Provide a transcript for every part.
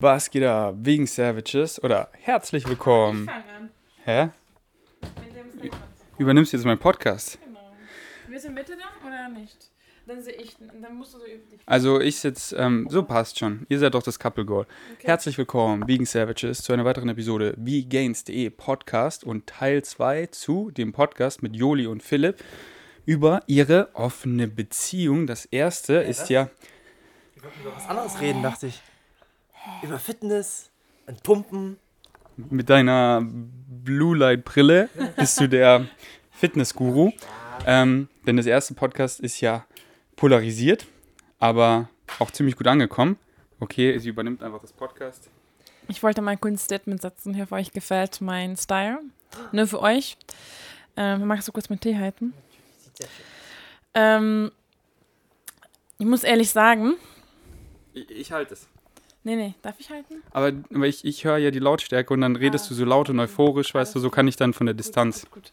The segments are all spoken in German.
Was geht da? Wegen Savages oder herzlich willkommen. Ich fange an. Hä? Mit dem. Übernimmst jetzt meinen Podcast? Genau. Wir sind Mitte dann oder nicht? Dann sehe ich, dann musst du so üblich. Also ich sitze, ähm, so passt schon. Ihr seid doch das Couple Goal. Okay. Herzlich willkommen, Vegan Savages, zu einer weiteren Episode Vegains.de Podcast und Teil 2 zu dem Podcast mit Joli und Philipp über ihre offene Beziehung. Das erste ist was? ja, Wir wollten über was anderes reden, dachte ich. Über Fitness und Pumpen. mit deiner Blue Light Brille bist du der Fitnessguru. Ähm, denn das erste Podcast ist ja polarisiert, aber auch ziemlich gut angekommen. Okay, sie übernimmt einfach das Podcast. Ich wollte mal kurz ein Statement setzen. Ich hoffe, euch gefällt mein Style. Nur für euch. Ähm, magst du kurz meinen Tee halten? Ähm, ich muss ehrlich sagen. Ich, ich halte es. Nee, nee, darf ich halten? Aber, aber ich, ich höre ja die Lautstärke und dann redest Ah, du so laut und euphorisch, weißt du, so kann ich dann von der Distanz. Gut, gut, gut.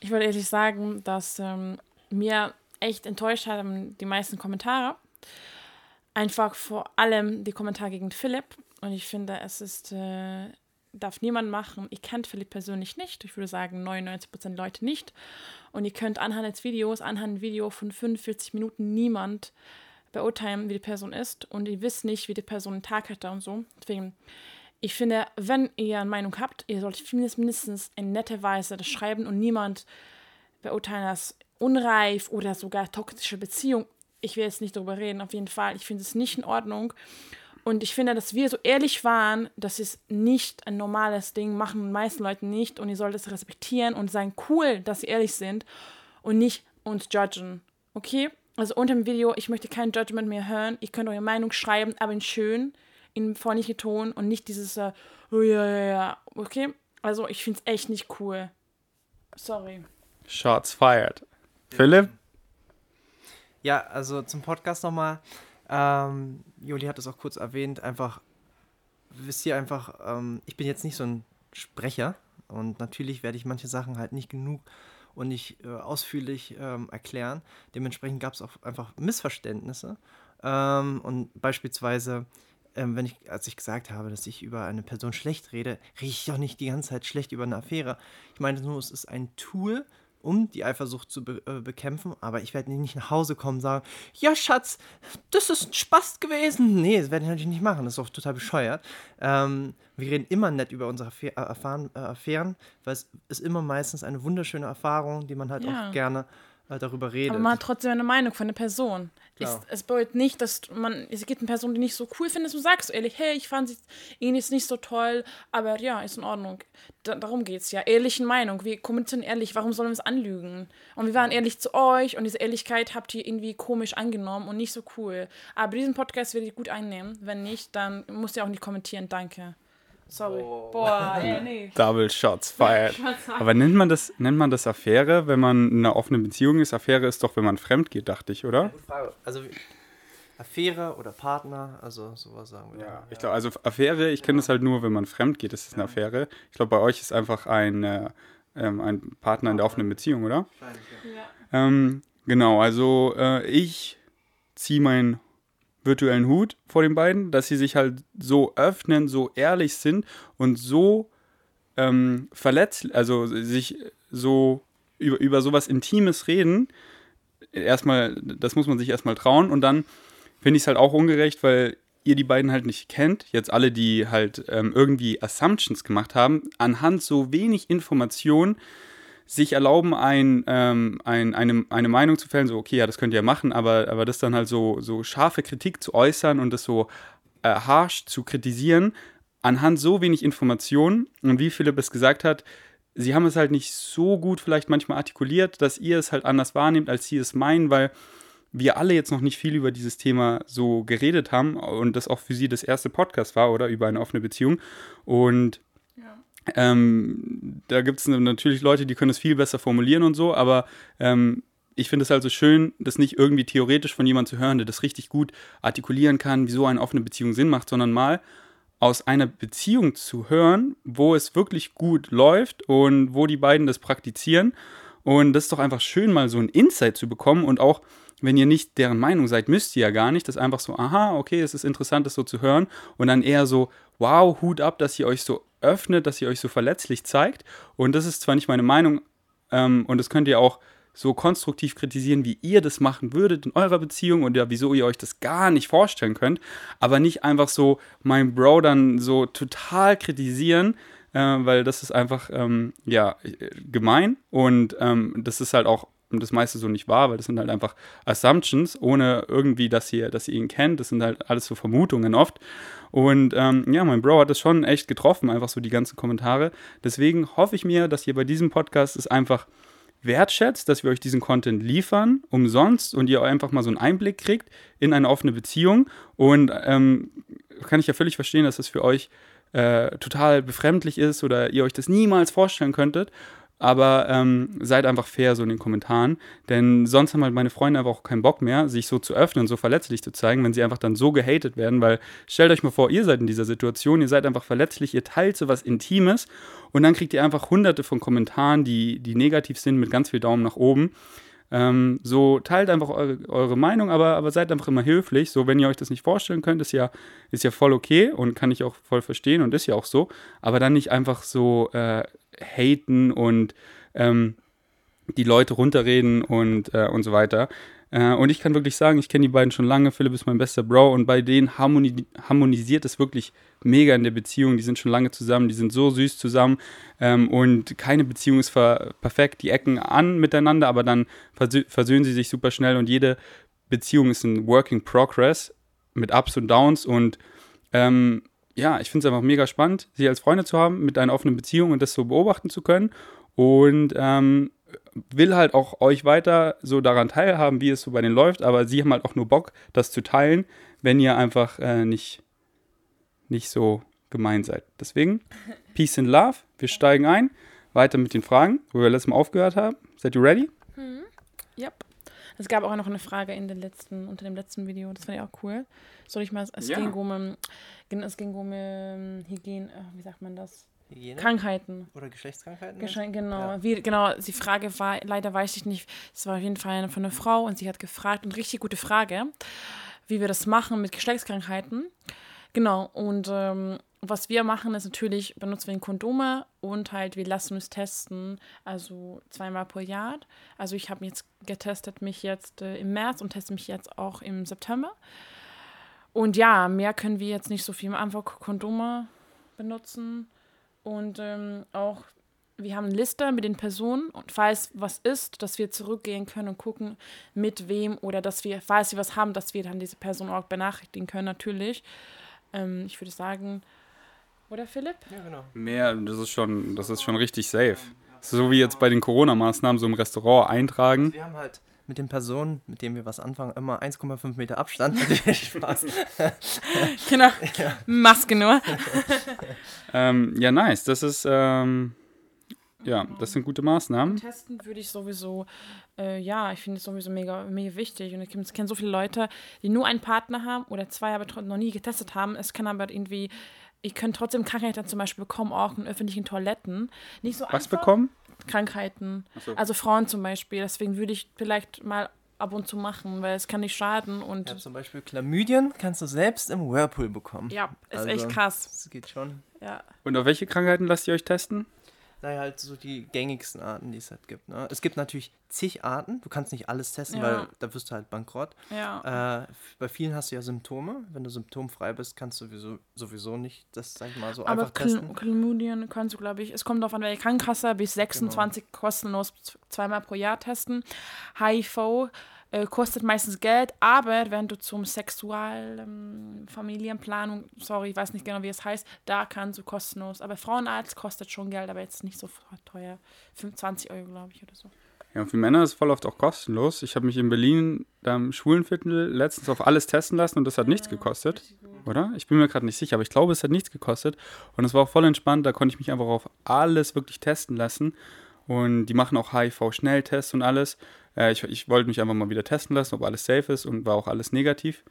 Ich wollte ehrlich sagen, dass ähm, mir echt enttäuscht haben die meisten Kommentare. Einfach vor allem die Kommentare gegen Philipp. Und ich finde, es ist, äh, darf niemand machen. Ihr kennt Philipp persönlich nicht. Ich würde sagen, 99% Leute nicht. Und ihr könnt anhand des Videos, anhand des Video von 45 Minuten niemand beurteilen, wie die Person ist. Und ihr wisst nicht, wie die Person einen Tag hatte und so. Deswegen, ich finde, wenn ihr eine Meinung habt, ihr solltet mindestens in nette Weise das schreiben und niemand beurteilen das unreif oder sogar toxische Beziehung. Ich will jetzt nicht darüber reden, auf jeden Fall. Ich finde es nicht in Ordnung. Und ich finde, dass wir so ehrlich waren, das ist nicht ein normales Ding, machen die meisten Leute nicht. Und ihr sollt es respektieren und sagen, cool, dass sie ehrlich sind und nicht uns judgen. Okay? Also unter dem Video, ich möchte kein Judgment mehr hören. Ihr könnt eure Meinung schreiben, aber in schön, in freundlichen Ton und nicht dieses, äh, oh ja, ja, ja. Okay? Also ich finde es echt nicht cool. Sorry. Shots fired. Philipp? Ja, also zum Podcast nochmal. Ähm, Joli hat es auch kurz erwähnt. Einfach, wisst ihr einfach, ähm, ich bin jetzt nicht so ein Sprecher und natürlich werde ich manche Sachen halt nicht genug und nicht äh, ausführlich ähm, erklären. Dementsprechend gab es auch einfach Missverständnisse. Ähm, und beispielsweise, ähm, wenn ich, als ich gesagt habe, dass ich über eine Person schlecht rede, rede ich doch nicht die ganze Zeit schlecht über eine Affäre. Ich meine nur, es ist ein Tool, um die Eifersucht zu be äh, bekämpfen, aber ich werde nicht nach Hause kommen und sagen, ja Schatz, das ist ein Spaß gewesen. Nee, das werde ich natürlich nicht machen, das ist auch total bescheuert. Ähm, wir reden immer nett über unsere Affä äh, Erfahren, äh, Affären, weil es ist immer meistens eine wunderschöne Erfahrung, die man halt Ja. auch gerne darüber redet. Aber man hat trotzdem eine Meinung von der Person. Es, Klar. es bedeutet nicht, dass man, es gibt eine Person, die nicht so cool findet, du sagst ehrlich, hey, ich fand sie ihn jetzt nicht so toll, aber ja, ist in Ordnung. Da, darum geht's ja. Ehrliche Meinung. Wir kommunizieren ehrlich, warum sollen wir es anlügen? Und wir waren ehrlich zu euch und diese Ehrlichkeit habt ihr irgendwie komisch angenommen und nicht so cool. Aber diesen Podcast werdet ihr gut einnehmen. Wenn nicht, dann müsst ihr auch nicht kommentieren. Danke. Sorry. Oh. Boah, ey, nee. Double Shots fired. Aber nennt man das, nennt man das Affäre, wenn man in einer offenen Beziehung ist? Affäre ist doch, wenn man fremd geht, dachte ich, oder? Also Affäre oder Partner, also sowas sagen wir. Ja, ich glaube, also Affäre, ich kenne das halt nur, wenn man fremd geht, ist es eine Affäre. Ich glaube, bei euch ist einfach ein, äh, ähm, ein Partner in der offenen Beziehung, oder? Wahrscheinlich, ja. Ja. Ähm, genau, also äh, ich ziehe meinen virtuellen Hut vor den beiden, dass sie sich halt so öffnen, so ehrlich sind und so ähm, verletzt, also sich so über, über sowas Intimes reden. Erstmal, das muss man sich erstmal trauen und dann finde ich es halt auch ungerecht, weil ihr die beiden halt nicht kennt, jetzt alle, die halt ähm, irgendwie Assumptions gemacht haben, anhand so wenig Informationen sich erlauben, ein, ähm, ein, eine, eine Meinung zu fällen, so, okay, ja, das könnt ihr machen, aber, aber das dann halt so, so scharfe Kritik zu äußern und das so äh, harsh zu kritisieren, anhand so wenig Informationen und wie Philipp es gesagt hat, sie haben es halt nicht so gut vielleicht manchmal artikuliert, dass ihr es halt anders wahrnehmt, als sie es meinen, weil wir alle jetzt noch nicht viel über dieses Thema so geredet haben und das auch für sie das erste Podcast war oder über eine offene Beziehung. Und ähm, da gibt es natürlich Leute, die können es viel besser formulieren und so, aber ähm, ich finde es also schön, das nicht irgendwie theoretisch von jemandem zu hören, der das richtig gut artikulieren kann, wieso eine offene Beziehung Sinn macht, sondern mal aus einer Beziehung zu hören, wo es wirklich gut läuft und wo die beiden das praktizieren. Und das ist doch einfach schön, mal so ein Insight zu bekommen und auch wenn ihr nicht deren Meinung seid, müsst ihr ja gar nicht. Das ist einfach so, aha, okay, es ist interessant, das so zu hören. Und dann eher so, wow, Hut ab, dass ihr euch so öffnet, dass ihr euch so verletzlich zeigt. Und das ist zwar nicht meine Meinung, ähm, und das könnt ihr auch so konstruktiv kritisieren, wie ihr das machen würdet in eurer Beziehung und ja, wieso ihr euch das gar nicht vorstellen könnt, aber nicht einfach so mein Bro dann so total kritisieren, äh, weil das ist einfach, ähm, ja, gemein und ähm, das ist halt auch das meiste so nicht wahr, weil das sind halt einfach Assumptions, ohne irgendwie, dass ihr, dass ihr ihn kennt. Das sind halt alles so Vermutungen oft. Und ähm, ja, mein Bro hat das schon echt getroffen, einfach so die ganzen Kommentare. Deswegen hoffe ich mir, dass ihr bei diesem Podcast es einfach wertschätzt, dass wir euch diesen Content liefern, umsonst und ihr einfach mal so einen Einblick kriegt in eine offene Beziehung. Und ähm, kann ich ja völlig verstehen, dass das für euch äh, total befremdlich ist oder ihr euch das niemals vorstellen könntet. Aber ähm, seid einfach fair so in den Kommentaren, denn sonst haben halt meine Freunde einfach auch keinen Bock mehr, sich so zu öffnen, so verletzlich zu zeigen, wenn sie einfach dann so gehatet werden, weil stellt euch mal vor, ihr seid in dieser Situation, ihr seid einfach verletzlich, ihr teilt so was Intimes und dann kriegt ihr einfach hunderte von Kommentaren, die, die negativ sind, mit ganz viel Daumen nach oben. Ähm, so teilt einfach eure, eure, Meinung, aber, aber seid einfach immer höflich. So, wenn ihr euch das nicht vorstellen könnt, ist ja, ist ja voll okay und kann ich auch voll verstehen und ist ja auch so. Aber dann nicht einfach so äh, haten und ähm, die Leute runterreden und, äh, und so weiter. Äh, und ich kann wirklich sagen, ich kenne die beiden schon lange. Philipp ist mein bester Bro und bei denen harmoni harmonisiert es wirklich mega in der Beziehung. Die sind schon lange zusammen, die sind so süß zusammen ähm, und keine Beziehung ist perfekt. Die ecken an miteinander, aber dann versö versöhnen sie sich super schnell und jede Beziehung ist ein Working Progress mit Ups und Downs und ähm, ja, ich finde es einfach mega spannend, sie als Freunde zu haben, mit einer offenen Beziehung und das so beobachten zu können. Und ähm, will halt auch euch weiter so daran teilhaben, wie es so bei denen läuft, aber sie haben halt auch nur Bock, das zu teilen, wenn ihr einfach äh, nicht, nicht so gemein seid. Deswegen, Peace and Love, wir steigen ein, weiter mit den Fragen, wo wir letztes Mal aufgehört haben. Seid ihr ready? Mhm. Yep. Es gab auch noch eine Frage in den letzten, unter dem letzten Video, das fand ich auch cool. Soll ich mal, es ja. ging um, es ging um ähm, Hygiene, äh, wie sagt man das? Hygiene? Krankheiten. Oder Geschlechtskrankheiten? Gesch genau. Ja. Wie, genau, die Frage war, leider weiß ich nicht, es war auf jeden Fall von einer Frau und sie hat gefragt, und richtig gute Frage, wie wir das machen mit Geschlechtskrankheiten. Genau, und ähm, was wir machen, ist natürlich, benutzen wir Kondome und halt, wir lassen uns testen, also zweimal pro Jahr. Also ich habe jetzt getestet mich jetzt äh, im März und teste mich jetzt auch im September. Und ja, mehr können wir jetzt nicht so viel. Einfach Kondome benutzen und ähm, auch wir haben eine Liste mit den Personen und falls was ist, dass wir zurückgehen können und gucken, mit wem oder dass wir, falls wir was haben, dass wir dann diese Person auch benachrichtigen können, natürlich. Ähm, ich würde sagen, oder Philipp? Ja, genau. Mehr, das ist schon, das ist schon richtig safe. So wie jetzt bei den Corona-Maßnahmen so im Restaurant eintragen. Also wir haben halt mit den Personen, mit denen wir was anfangen, immer 1,5 Meter Abstand. Spaß. genau. Ja. Maske nur. ähm, ja, nice. Das ist, ähm, ja, das sind gute Maßnahmen. Testen würde ich sowieso, äh, ja, ich finde es sowieso mega, mega wichtig. Und ich kenne so viele Leute, die nur einen Partner haben oder zwei, aber noch nie getestet haben. Es kann aber irgendwie ich könnte trotzdem Krankheiten zum Beispiel bekommen, auch in öffentlichen Toiletten. Nicht so Was bekommen? Krankheiten. So. Also Frauen zum Beispiel. Deswegen würde ich vielleicht mal ab und zu machen, weil es kann nicht schaden. Und ja, zum Beispiel Chlamydien kannst du selbst im Whirlpool bekommen. Ja, ist also, echt krass. Das geht schon. Ja. Und auf welche Krankheiten lasst ihr euch testen? Naja, halt so die gängigsten Arten, die es halt gibt. Ne? Es gibt natürlich zig Arten. Du kannst nicht alles testen, ja. weil da wirst du halt bankrott. Ja. Äh, bei vielen hast du ja Symptome. Wenn du symptomfrei bist, kannst du sowieso, sowieso nicht das, sag ich mal, so Aber einfach testen. Aber Chlamydien kannst du, glaube ich, es kommt darauf an, welche Krankenkasse, bis 26 genau. kostenlos zweimal pro Jahr testen. HIV äh, kostet meistens Geld, aber wenn du zum Sexual, ähm, sorry, ich weiß nicht genau, wie es heißt, da kannst du kostenlos. Aber Frauenarzt kostet schon Geld, aber jetzt nicht so teuer. 25 Euro, glaube ich, oder so. Ja, und für Männer ist es voll oft auch kostenlos. Ich habe mich in Berlin im Schwulenviertel letztens auf alles testen lassen und das hat ja, nichts gekostet. Oder? Ich bin mir gerade nicht sicher, aber ich glaube, es hat nichts gekostet. Und es war auch voll entspannt. Da konnte ich mich einfach auf alles wirklich testen lassen. Und die machen auch HIV-Schnelltests und alles. Äh, ich, ich wollte mich einfach mal wieder testen lassen, ob alles safe ist und war auch alles negativ.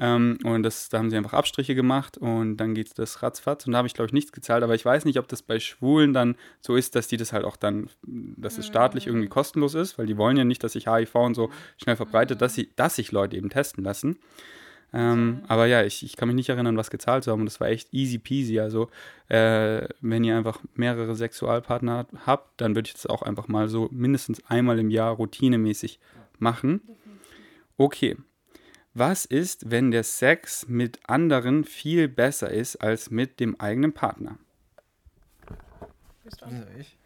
Ähm, und das, da haben sie einfach Abstriche gemacht und dann geht das ratzfatz. Und da habe ich, glaube ich, nichts gezahlt. Aber ich weiß nicht, ob das bei Schwulen dann so ist, dass die das halt auch dann, dass es staatlich irgendwie kostenlos ist, weil die wollen ja nicht, dass sich HIV und so schnell verbreitet, dass, sie, dass sich Leute eben testen lassen. Ähm, aber ja, ich, ich kann mich nicht erinnern, was gezahlt zu haben. Und das war echt easy peasy. Also, äh, wenn ihr einfach mehrere Sexualpartner habt, dann würde ich das auch einfach mal so mindestens einmal im Jahr routinemäßig machen. Okay. Was ist, wenn der Sex mit anderen viel besser ist als mit dem eigenen Partner? Ich?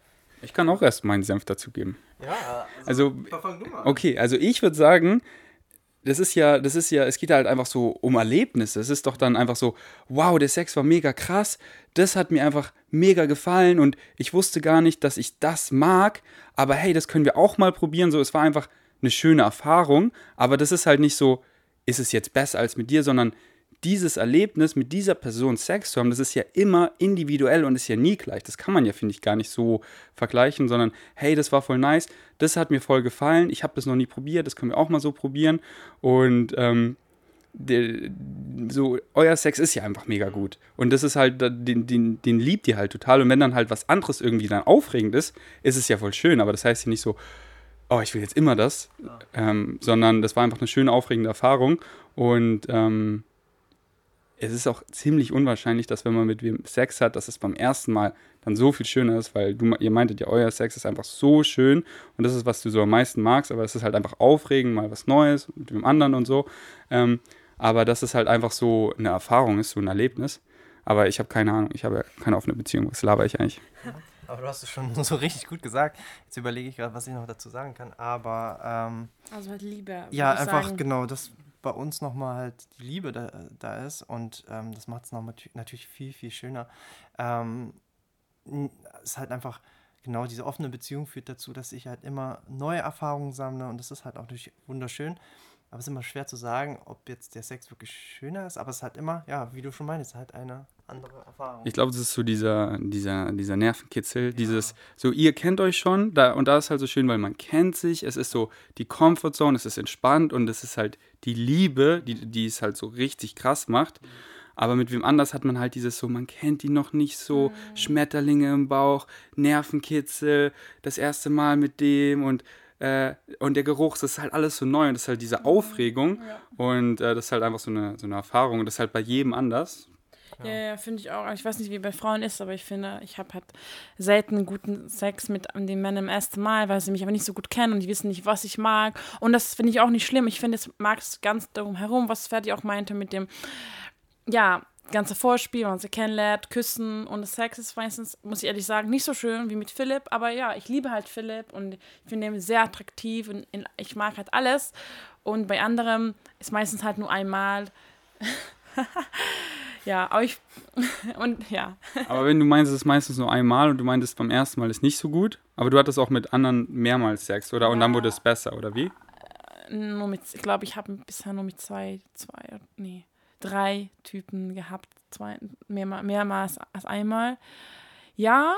Ich kann auch erst meinen Senf dazugeben. Ja, Also, mal. Okay, also ich würde sagen, das ist ja, das ist ja, es geht halt einfach so um Erlebnisse. Es ist doch dann einfach so, wow, der Sex war mega krass, das hat mir einfach mega gefallen und ich wusste gar nicht, dass ich das mag, aber hey, das können wir auch mal probieren. So, es war einfach eine schöne Erfahrung, aber das ist halt nicht so, ist es jetzt besser als mit dir, sondern dieses Erlebnis mit dieser Person Sex zu haben, das ist ja immer individuell und ist ja nie gleich. Das kann man ja, finde ich, gar nicht so vergleichen, sondern hey, das war voll nice, das hat mir voll gefallen, ich habe das noch nie probiert, das können wir auch mal so probieren. Und ähm, der, so, euer Sex ist ja einfach mega gut. Und das ist halt, den, den, den liebt ihr halt total. Und wenn dann halt was anderes irgendwie dann aufregend ist, ist es ja voll schön. Aber das heißt ja nicht so, oh, ich will jetzt immer das, ähm, sondern das war einfach eine schöne, aufregende Erfahrung. Und ähm, es ist auch ziemlich unwahrscheinlich, dass wenn man mit wem Sex hat, dass es beim ersten Mal dann so viel schöner ist, weil du, ihr meintet ja, euer Sex ist einfach so schön und das ist, was du so am meisten magst, aber es ist halt einfach aufregend, mal was Neues mit dem anderen und so. Ähm, aber dass es halt einfach so eine Erfahrung ist, so ein Erlebnis. Aber ich habe keine Ahnung, ich habe ja keine offene Beziehung. Was laber ich eigentlich? Aber du hast es schon so richtig gut gesagt. Jetzt überlege ich gerade, was ich noch dazu sagen kann. Aber ähm, Also halt Liebe. ja, einfach sagen. genau, dass bei uns nochmal halt die Liebe da, da ist und ähm, das macht es noch natürlich viel, viel schöner. Ähm, es ist halt einfach, genau, diese offene Beziehung führt dazu, dass ich halt immer neue Erfahrungen sammle und das ist halt auch natürlich wunderschön. Aber es ist immer schwer zu sagen, ob jetzt der Sex wirklich schöner ist, aber es ist halt immer, ja, wie du schon meinst, halt eine andere Erfahrung. Ich glaube, das ist so dieser, dieser, dieser Nervenkitzel, dieses, so ihr kennt euch schon, da, und da ist halt so schön, weil man kennt sich, es ist so die Comfortzone, es ist entspannt und es ist halt die Liebe, die, die es halt so richtig krass macht. Aber mit wem anders hat man halt dieses so, man kennt ihn noch nicht so, Schmetterlinge im Bauch, Nervenkitzel, das erste Mal mit dem und, äh, und der Geruch, das ist halt alles so neu und das ist halt diese Aufregung und äh, das ist halt einfach so eine, so eine Erfahrung und das ist halt bei jedem anders. Ja, ja, finde ich auch. Ich weiß nicht, wie bei Frauen ist, aber ich finde, ich habe halt selten guten Sex mit den Männern im ersten Mal, weil sie mich aber nicht so gut kennen und die wissen nicht, was ich mag. Und das finde ich auch nicht schlimm. Ich finde, es mag es ganz darum herum, was Ferdi auch meinte mit dem, ja, ganze Vorspiel, wenn man sie kennenlernt, küssen und das Sex ist meistens, muss ich ehrlich sagen, nicht so schön wie mit Philipp, aber ja, ich liebe halt Philipp und ich finde ihn sehr attraktiv und ich mag halt alles und bei anderem ist meistens halt nur einmal. ja, aber ich und ja, Aber wenn du meinst, es ist meistens nur einmal und du meintest beim ersten Mal ist nicht so gut, aber du hattest auch mit anderen mehrmals Sex, oder? Und dann Ja. wurde es besser, oder wie? nur mit, ich glaube, ich habe bisher nur mit zwei, zwei, nee, drei Typen gehabt, zwei, mehr, mehrmals als einmal. Ja,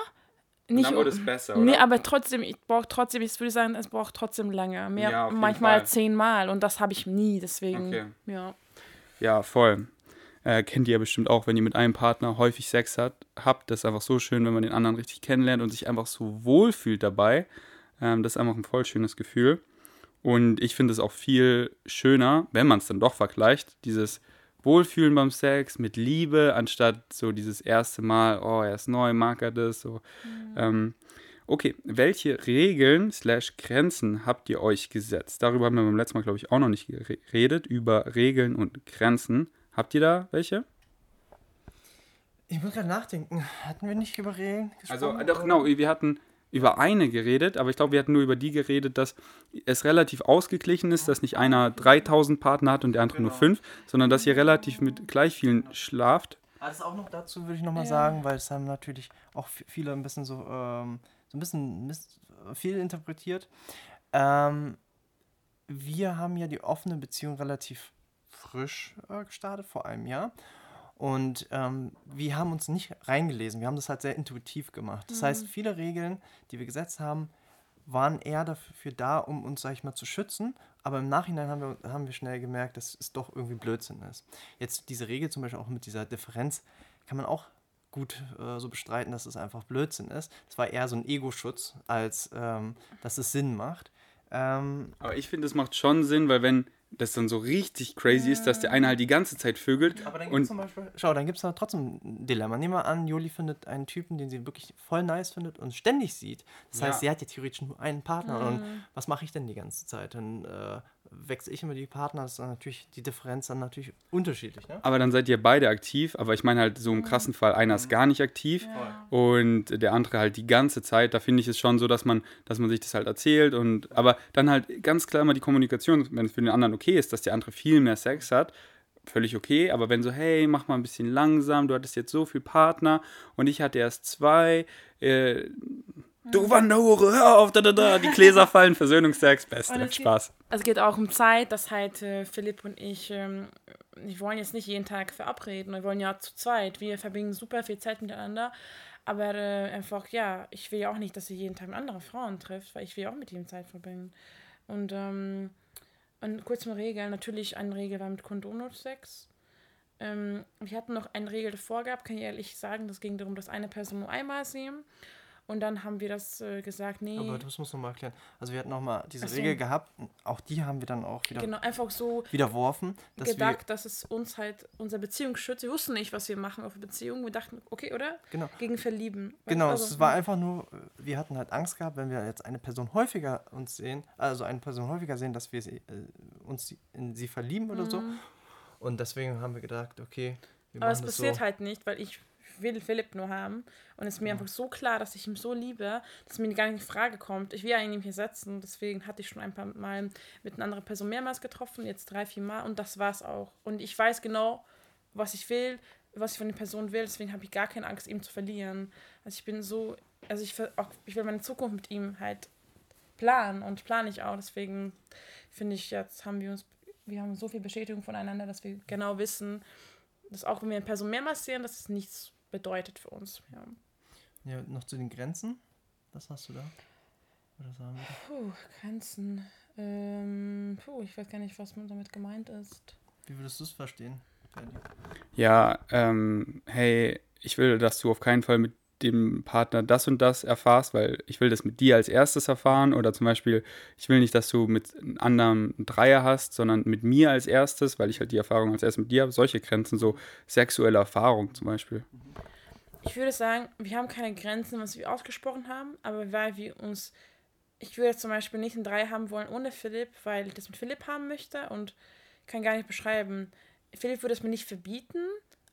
Und nicht dann wurde es besser, Nee, oder? aber trotzdem, ich brauche trotzdem, ich würde sagen, es braucht trotzdem länger. Mehr, Ja, manchmal zehnmal und das habe ich nie, deswegen, Okay. ja. Ja, voll. Äh, kennt ihr ja bestimmt auch, wenn ihr mit einem Partner häufig Sex hat, habt. Das ist einfach so schön, wenn man den anderen richtig kennenlernt und sich einfach so wohl fühlt dabei. Ähm, das ist einfach ein voll schönes Gefühl. Und ich finde es auch viel schöner, wenn man es dann doch vergleicht, dieses Wohlfühlen beim Sex mit Liebe, anstatt so dieses erste Mal, oh, er ist neu, mag er das, so. Ähm, okay, welche Regeln slash Grenzen habt ihr euch gesetzt? Darüber haben wir beim letzten Mal, glaube ich, auch noch nicht geredet, über Regeln und Grenzen. Habt ihr da welche? Ich muss gerade nachdenken. Hatten wir nicht über Regeln Also, gesprochen? äh, doch, genau, wir hatten über eine geredet, aber ich glaube, wir hatten nur über die geredet, dass es relativ ausgeglichen ist, dass nicht einer 3000 Partner hat und der andere nur Genau. 5, sondern dass ihr relativ mit gleich vielen schlaft. Alles auch noch dazu würde ich nochmal Ja. sagen, weil es haben natürlich auch viele ein bisschen so, ähm, so ein bisschen miss viel interpretiert. Ähm, wir haben ja die offene Beziehung relativ frisch äh, gestartet, vor einem Jahr. Und ähm, wir haben uns nicht reingelesen. Wir haben das halt sehr intuitiv gemacht. Das heißt, viele Regeln, die wir gesetzt haben, waren eher dafür da, um uns, sag ich mal, zu schützen. Aber im Nachhinein haben wir, haben wir schnell gemerkt, dass es doch irgendwie Blödsinn ist. Jetzt diese Regel zum Beispiel auch mit dieser Differenz kann man auch gut äh, so bestreiten, dass es einfach Blödsinn ist. Es war eher so ein Ego-Schutz, als ähm, dass es Sinn macht. Ähm, Aber ich finde, es macht schon Sinn, weil wenn das dann so richtig crazy ist, dass der eine halt die ganze Zeit vögelt. Aber dann gibt und es zum Beispiel, schau, dann gibt es da trotzdem ein Dilemma. Nehmen wir an, Juli findet einen Typen, den sie wirklich voll nice findet und ständig sieht. Das Ja. heißt, sie hat ja theoretisch nur einen Partner. Und was mache ich denn die ganze Zeit? Dann äh, wechsle ich immer die Partner. Das ist dann natürlich die Differenz dann natürlich unterschiedlich. Ne? aber dann seid ihr beide aktiv. Aber ich meine halt so im krassen Fall, einer ist gar nicht aktiv und der andere halt die ganze Zeit. Da finde ich es schon so, dass man, dass man sich das halt erzählt. Und aber dann halt ganz klar immer die Kommunikation, wenn es für den anderen okay ist, dass der andere viel mehr Sex hat. Völlig okay, aber wenn so, hey, mach mal ein bisschen langsam, du hattest jetzt so viel Partner und ich hatte erst zwei, äh, du Wanderhure, hör auf, da, da, da, die Gläser fallen, Versöhnungsex, beste, geht- Spaß. Es geht auch um Zeit, dass halt äh, Philipp und ich, ähm, wir wollen jetzt nicht jeden Tag verabreden, wir wollen ja zu zweit. Wir verbringen super viel Zeit miteinander, aber äh, einfach, ja, ich will ja auch nicht, dass ihr jeden Tag mit anderen Frauen trifft, weil ich will ja auch mit ihm Zeit verbringen. Und, ähm, und kurz mal Regeln, natürlich eine Regel war mit Kondomnotsex. Ähm, wir hatten noch eine Regel davor gehabt, kann ich ehrlich sagen, das ging darum, dass eine Person nur einmal sehen. Und dann haben wir das äh, gesagt, nee. Aber das muss man mal erklären. Also wir hatten noch mal diese so. Regel gehabt. Auch die haben wir dann auch wieder Genau, einfach so widerworfen. Dass gedacht, dass es uns halt unsere Beziehung schützt. Wir wussten nicht, was wir machen auf Beziehung. Wir dachten, okay, oder? wir, genau, Gegen Verlieben. Genau, Also, es war einfach nur, wir hatten halt Angst gehabt, wenn wir jetzt eine Person häufiger uns sehen, also eine Person häufiger sehen, dass wir sie, äh, uns in sie verlieben oder so. Und deswegen haben wir gedacht, okay, wir Mhm. Aber es passiert so. halt nicht, weil ich will Philipp nur haben. Und es ist mir einfach so klar, dass ich ihn so liebe, dass mir gar nicht in Frage kommt. Ich will ja ihn hier setzen. Deswegen hatte ich schon ein paar Mal mit einer anderen Person mehrmals getroffen, jetzt drei, vier Mal. Und das war's auch. Und ich weiß genau, was ich will, was ich von der Person will. Deswegen habe ich gar keine Angst, ihn zu verlieren. Also ich bin so, also ich, auch, ich will meine Zukunft mit ihm halt planen und plane ich auch. Deswegen finde ich, jetzt haben wir uns, wir haben so viel Bestätigung voneinander, dass wir genau wissen, dass auch wenn wir eine Person mehrmals sehen, dass es nichts bedeutet für uns. Ja. Ja, noch zu den Grenzen. Was hast du da? Oder sagen wir? Puh, Grenzen. Ähm, puh, ich weiß gar nicht, was man damit gemeint ist. Wie würdest du es verstehen? Ferdi? Ja, ähm, hey, ich will, dass du auf keinen Fall mit dem Partner das und das erfahrst, weil ich will das mit dir als erstes erfahren oder zum Beispiel, ich will nicht, dass du mit einem anderen Dreier hast, sondern mit mir als erstes, weil ich halt die Erfahrung als erstes mit dir habe. Solche Grenzen, so sexuelle Erfahrung zum Beispiel. Ich würde sagen, wir haben keine Grenzen, was wir ausgesprochen haben, aber weil wir uns. Ich würde zum Beispiel nicht einen Drei haben wollen ohne Philipp, weil ich das mit Philipp haben möchte und kann gar nicht beschreiben. Philipp würde es mir nicht verbieten,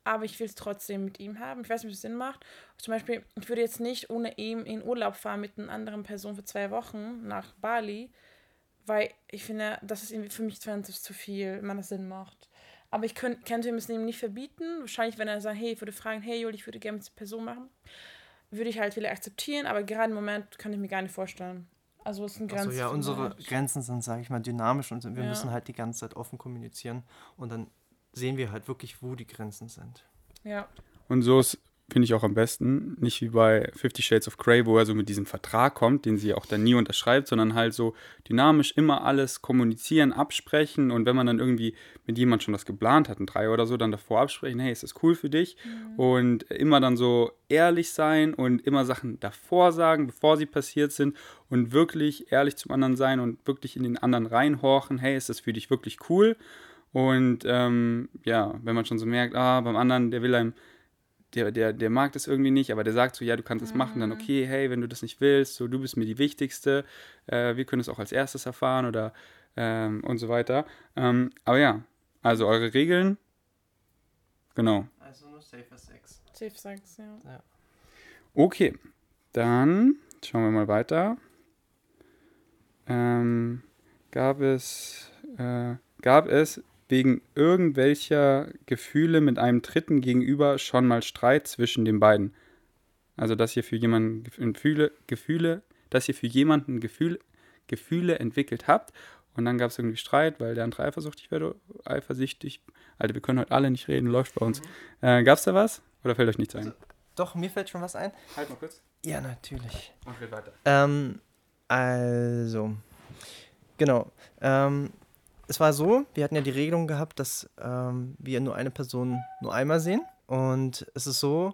aber ich will es trotzdem mit ihm haben. Ich weiß nicht, ob es Sinn macht. Zum Beispiel, ich würde jetzt nicht ohne ihn in Urlaub fahren mit einer anderen Person für zwei Wochen nach Bali, weil ich finde, das ist irgendwie für mich 20 zu viel, wenn man das Sinn macht. Aber ich könnt, könnte ihm es eben nicht verbieten. Wahrscheinlich, wenn er sagt, hey, ich würde fragen, hey Juli, ich würde gerne mit dieser Person machen, würde ich halt wieder akzeptieren, aber gerade im Moment kann ich mir gar nicht vorstellen. Also es sind Grenzen. ja, für unsere. Grenzen sind, sage ich mal, dynamisch und wir Ja. müssen halt die ganze Zeit offen kommunizieren und dann sehen wir halt wirklich, wo die Grenzen sind. Ja. Und so ist, finde ich auch am besten, nicht wie bei Fifty Shades of Grey, wo er so mit diesem Vertrag kommt, den sie auch dann nie unterschreibt, sondern halt so dynamisch immer alles kommunizieren, absprechen und wenn man dann irgendwie mit jemand schon das geplant hat, ein Dreier oder so, dann davor absprechen, hey, ist das cool für dich? Und immer dann so ehrlich sein und immer Sachen davor sagen, bevor sie passiert sind und wirklich ehrlich zum anderen sein und wirklich in den anderen reinhorchen, hey, ist das für dich wirklich cool? Und ähm, ja, wenn man schon so merkt, ah, beim anderen, der will einem, der, der, der mag das irgendwie nicht, aber der sagt so, ja, du kannst es machen, dann okay, hey, wenn du das nicht willst, so, du bist mir die Wichtigste, äh, wir können es auch als erstes erfahren oder ähm, und so weiter. Ähm, aber ja, also eure Regeln, genau. Also nur safer Sex. Safe Sex, ja. Okay, dann schauen wir mal weiter. Ähm, gab es, äh, gab es wegen irgendwelcher Gefühle mit einem Dritten gegenüber schon mal Streit zwischen den beiden? Also, dass ihr für jemanden Gefühle, Gefühle, dass ihr für jemanden Gefühle, Gefühle entwickelt habt und dann gab es irgendwie Streit, weil der andere eifersüchtig wird, eifersüchtig. Alter, wir können heute alle nicht reden, läuft bei uns. Äh, gab es da was? Oder fällt euch nichts ein? Doch, mir fällt schon was ein. Halt mal kurz. Ja, natürlich. Mach weiter. Ähm, Also, genau. Ähm, es war so, wir hatten ja die Regelung gehabt, dass ähm, wir nur eine Person nur einmal sehen. Und es ist so,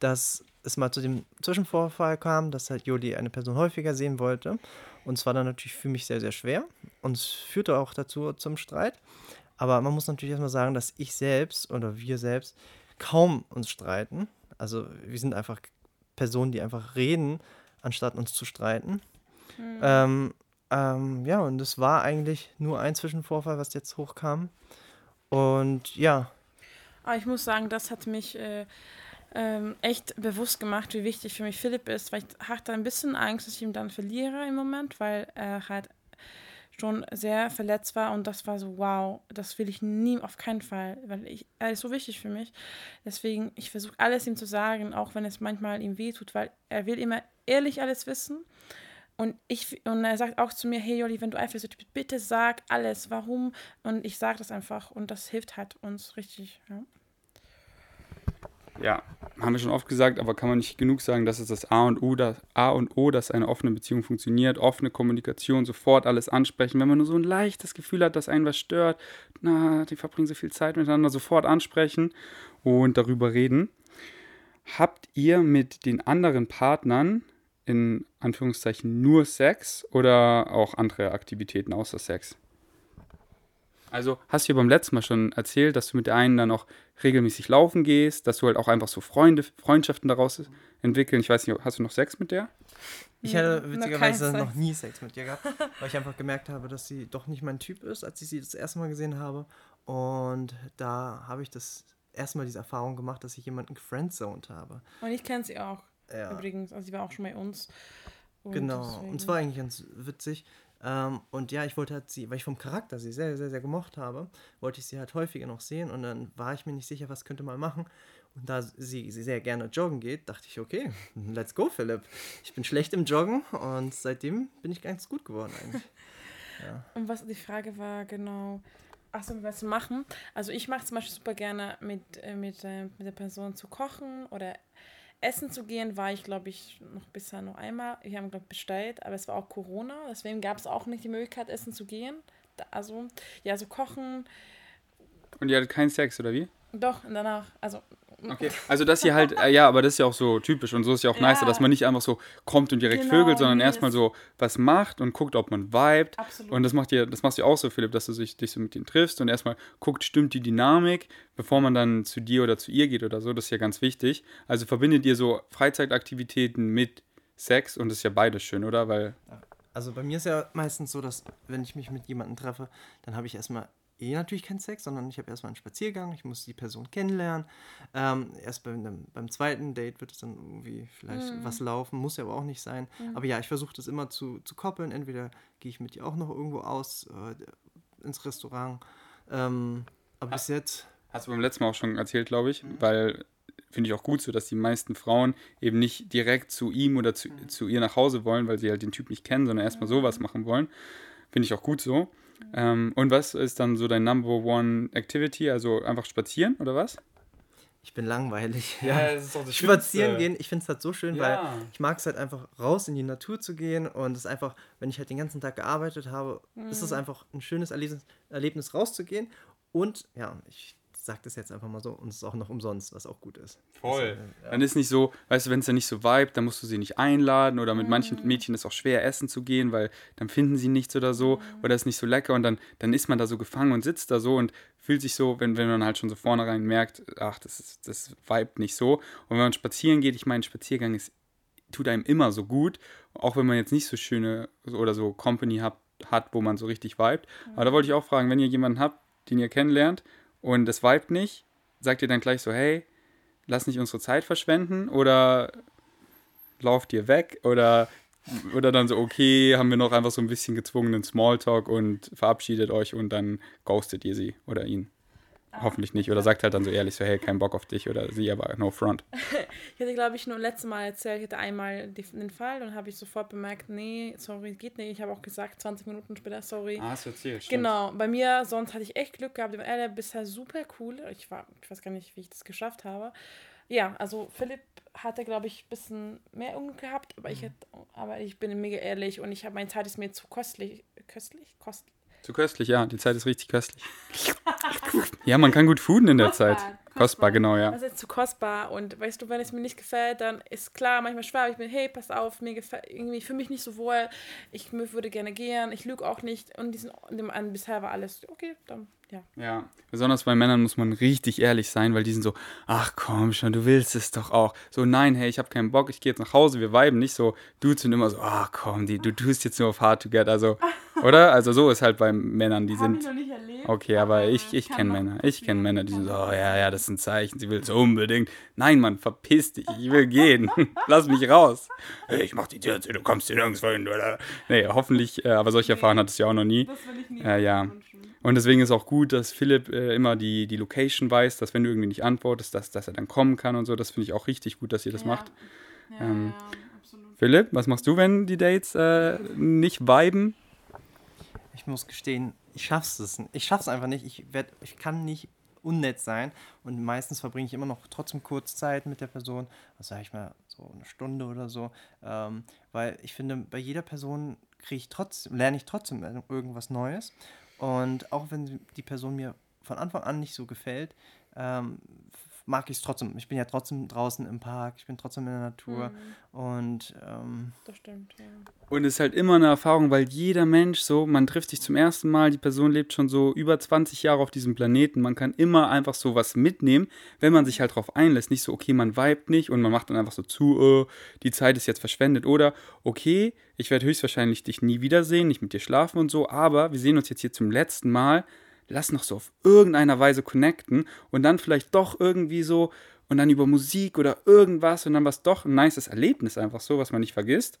dass es mal zu dem Zwischenvorfall kam, dass halt Juli eine Person häufiger sehen wollte. Und es war dann natürlich für mich sehr, sehr schwer. Und es führte auch dazu zum Streit. Aber man muss natürlich erstmal sagen, dass ich selbst oder wir selbst kaum uns streiten. Also wir sind einfach Personen, die einfach reden, anstatt uns zu streiten. Mhm. Ähm, ähm, ja, und es war eigentlich nur ein Zwischenvorfall, was jetzt hochkam. Und ja. Aber ich muss sagen, das hat mich äh, ähm, echt bewusst gemacht, wie wichtig für mich Philipp ist, weil ich hatte ein bisschen Angst, dass ich ihn dann verliere im Moment, weil er halt schon sehr verletzt war und das war so, wow, das will ich nie, auf keinen Fall, weil ich, er ist so wichtig für mich. Deswegen, ich versuche alles ihm zu sagen, auch wenn es manchmal ihm weh tut, weil er will immer ehrlich alles wissen. Und, ich, und er sagt auch zu mir, hey Joli, wenn du eifersüchtig bist, bitte sag alles, warum. Und ich sage das einfach und das hilft halt uns richtig. Ja ja, haben wir schon oft gesagt, aber kann man nicht genug sagen, dass es das A und O, das A und O, dass eine offene Beziehung funktioniert, offene Kommunikation, sofort alles ansprechen. Wenn man nur so ein leichtes Gefühl hat, dass einen was stört, na, die verbringen so viel Zeit miteinander, sofort ansprechen und darüber reden. Habt ihr mit den anderen Partnern in Anführungszeichen nur Sex oder auch andere Aktivitäten außer Sex? Also hast du ja beim letzten Mal schon erzählt, dass du mit der einen dann auch regelmäßig laufen gehst, dass du halt auch einfach so Freunde, Freundschaften daraus entwickeln. Ich weiß nicht, hast du noch Sex mit der? Ich hatte witzigerweise noch nie Sex mit ihr gehabt, weil ich einfach gemerkt habe, dass sie doch nicht mein Typ ist, als ich sie das erste Mal gesehen habe. Und da habe ich das erste Mal diese Erfahrung gemacht, dass ich jemanden gefriendzoned habe. Und ich kenne sie auch. Ja. Übrigens, also sie war auch schon bei uns. Und genau, deswegen. und zwar eigentlich ganz witzig. Ähm, und ja, ich wollte halt sie, weil ich vom Charakter sie sehr, sehr, sehr gemocht habe, wollte ich sie halt häufiger noch sehen und dann war ich mir nicht sicher, was könnte man machen. Und da sie, sie sehr gerne joggen geht, dachte ich, okay, let's go, Philipp. Ich bin schlecht im Joggen und seitdem bin ich ganz gut geworden eigentlich. Ja. Und was die Frage war genau, achso, was machen. Also ich mache zum Beispiel super gerne mit, äh, mit, äh, mit der Person zu kochen oder Essen zu gehen war ich, glaube ich, noch bisher noch einmal. Wir haben, glaube ich, bestellt, aber es war auch Corona. Deswegen gab es auch nicht die Möglichkeit, essen zu gehen. Also, ja, so kochen. Und ihr hattet keinen Sex, oder wie? Doch, danach. Also, Okay, also dass ihr halt, äh, ja, aber das ist ja auch so typisch und so ist ja auch ja. nicer, dass man nicht einfach so kommt und direkt genau, vögelt, sondern erstmal so was macht und guckt, ob man vibet. Absolut. Und das macht ihr, das machst du auch so, Philipp, dass du dich, dich so mit denen triffst und erstmal guckt, stimmt die Dynamik, bevor man dann zu dir oder zu ihr geht oder so, das ist ja ganz wichtig. Also verbindet ihr so Freizeitaktivitäten mit Sex und das ist ja beides schön, oder? Weil. Also bei mir ist ja meistens so, dass wenn ich mich mit jemandem treffe, dann habe ich erstmal eh natürlich keinen Sex, sondern ich habe erstmal einen Spaziergang, ich muss die Person kennenlernen. Ähm, erst beim, beim zweiten Date wird es dann irgendwie vielleicht mhm. was laufen, muss ja aber auch nicht sein. Mhm. Aber ja, ich versuche das immer zu, zu koppeln. Entweder gehe ich mit dir auch noch irgendwo aus, äh, ins Restaurant. Ähm, aber bis jetzt. Hast du beim letzten Mal auch schon erzählt, glaube ich, mhm. weil finde ich auch gut so, dass die meisten Frauen eben nicht direkt zu ihm oder zu, mhm. zu ihr nach Hause wollen, weil sie halt den Typ nicht kennen, sondern erstmal sowas machen wollen. Finde ich auch gut so. Ähm, und was ist dann so dein Number One Activity? Also einfach spazieren oder was? Ich bin langweilig. Ja, das ist doch das Spazieren gehen, ich finde es halt so schön, ja. weil ich mag es halt einfach raus in die Natur zu gehen und es ist einfach, wenn ich halt den ganzen Tag gearbeitet habe, mhm. ist es einfach ein schönes Erlebnis, Erlebnis rauszugehen und ja, ich sage das jetzt einfach mal so und es ist auch noch umsonst, was auch gut ist. Voll. Also, ja. Dann ist nicht so, weißt du, wenn es dann nicht so vibet, dann musst du sie nicht einladen oder mit mhm. manchen Mädchen ist es auch schwer essen zu gehen, weil dann finden sie nichts oder so mhm. oder ist nicht so lecker und dann, dann ist man da so gefangen und sitzt da so und fühlt sich so, wenn, wenn man halt schon so vornherein merkt, ach, das ist, das vibet nicht so. Und wenn man spazieren geht, ich meine, Spaziergang ist, tut einem immer so gut, auch wenn man jetzt nicht so schöne oder so Company hat, hat wo man so richtig vibet. Mhm. Aber da wollte ich auch fragen, wenn ihr jemanden habt, den ihr kennenlernt und es vibet nicht, sagt ihr dann gleich so, hey, lass nicht unsere Zeit verschwenden oder lauft ihr weg oder, oder dann so, okay, haben wir noch einfach so ein bisschen gezwungenen Smalltalk und verabschiedet euch und dann ghostet ihr sie oder ihn. Hoffentlich nicht. Oder sagt halt dann so ehrlich so, hey, kein Bock auf dich oder sie, aber no front. ich hatte, glaube ich, nur letztes Mal erzählt, ich hatte einmal den Fall und habe ich sofort bemerkt, nee, sorry, geht nicht. Ich habe auch gesagt, 20 Minuten später, sorry. Ah, hast du erzählt, stimmt. Genau, bei mir, sonst hatte ich echt Glück gehabt. Er bisher super cool. Ich, war, ich weiß gar nicht, wie ich das geschafft habe. Ja, also Philipp hatte, glaube ich, ein bisschen mehr Unglück gehabt, aber ich, hätte, aber ich bin mega ehrlich und ich habe meine Zeit ist mir zu kostlich. Köstlich? Kostlich? Zu köstlich, ja. Die Zeit ist richtig köstlich. ja, man kann gut fooden in der Kostbar, Zeit. Kostbar, genau, ja. Das ist zu kostbar und weißt du, wenn es mir nicht gefällt, dann ist klar, manchmal schwab ich mir, hey, pass auf, mir gefällt irgendwie für mich nicht so wohl, ich würde gerne gehen, ich lüge auch nicht und diesen, dem an bisher war alles okay, dann ja. Ja, besonders bei Männern muss man richtig ehrlich sein, weil die sind so, ach komm schon, du willst es doch auch. So, nein, hey, ich habe keinen Bock, ich gehe jetzt nach Hause, wir viben nicht so. Dudes sind immer so, ach komm, die, du tust jetzt nur auf Hard to Get, also, oder? Also so ist halt bei Männern, die sind, noch nicht erlebt. okay, aber ich, ich kenne Männer, ich kenne Männer, die sind so, oh ja, ja, das ist ein Zeichen, sie will es unbedingt. Nein, Mann, verpiss dich, ich will gehen, lass mich raus. Hey, ich mach die Tür zu, du kommst hier nirgendwo hin, oder? Nee, hoffentlich, äh, aber solche Erfahrungen hattest du ja auch noch nie. Das will ich nie. Äh, ja. Und deswegen ist auch gut, dass Philipp äh, immer die, die Location weiß, dass wenn du irgendwie nicht antwortest, dass, dass er dann kommen kann und so. Das finde ich auch richtig gut, dass ihr das macht. Ja, Ähm, ja, absolut. Philipp, was machst du, wenn die Dates äh, nicht viben? Ich muss gestehen, ich schaff's es. Ich schaff's einfach nicht. Ich, werd, ich kann nicht unnett sein und meistens verbringe ich immer noch trotzdem kurz Zeit mit der Person, was sage ich mal, so eine Stunde oder so, ähm, weil ich finde, bei jeder Person kriege ich trotzdem, lerne ich trotzdem irgendwas Neues und auch wenn die Person mir von Anfang an nicht so gefällt, ähm, mag ich es trotzdem. Ich bin ja trotzdem draußen im Park, ich bin trotzdem in der Natur und ähm, Das stimmt, ja. Und es ist halt immer eine Erfahrung, weil jeder Mensch so, man trifft sich zum ersten Mal, die Person lebt schon so über 20 Jahre auf diesem Planeten. Man kann immer einfach so was mitnehmen, wenn man sich halt drauf einlässt. Nicht so, okay, man vibet nicht und man macht dann einfach so zu, äh, die Zeit ist jetzt verschwendet. Oder, okay, ich werde höchstwahrscheinlich dich nie wiedersehen, nicht mit dir schlafen und so, aber wir sehen uns jetzt hier zum letzten Mal. Lass noch so auf irgendeiner Weise connecten und dann vielleicht doch irgendwie so und dann über Musik oder irgendwas und dann was doch ein nices Erlebnis einfach so, was man nicht vergisst.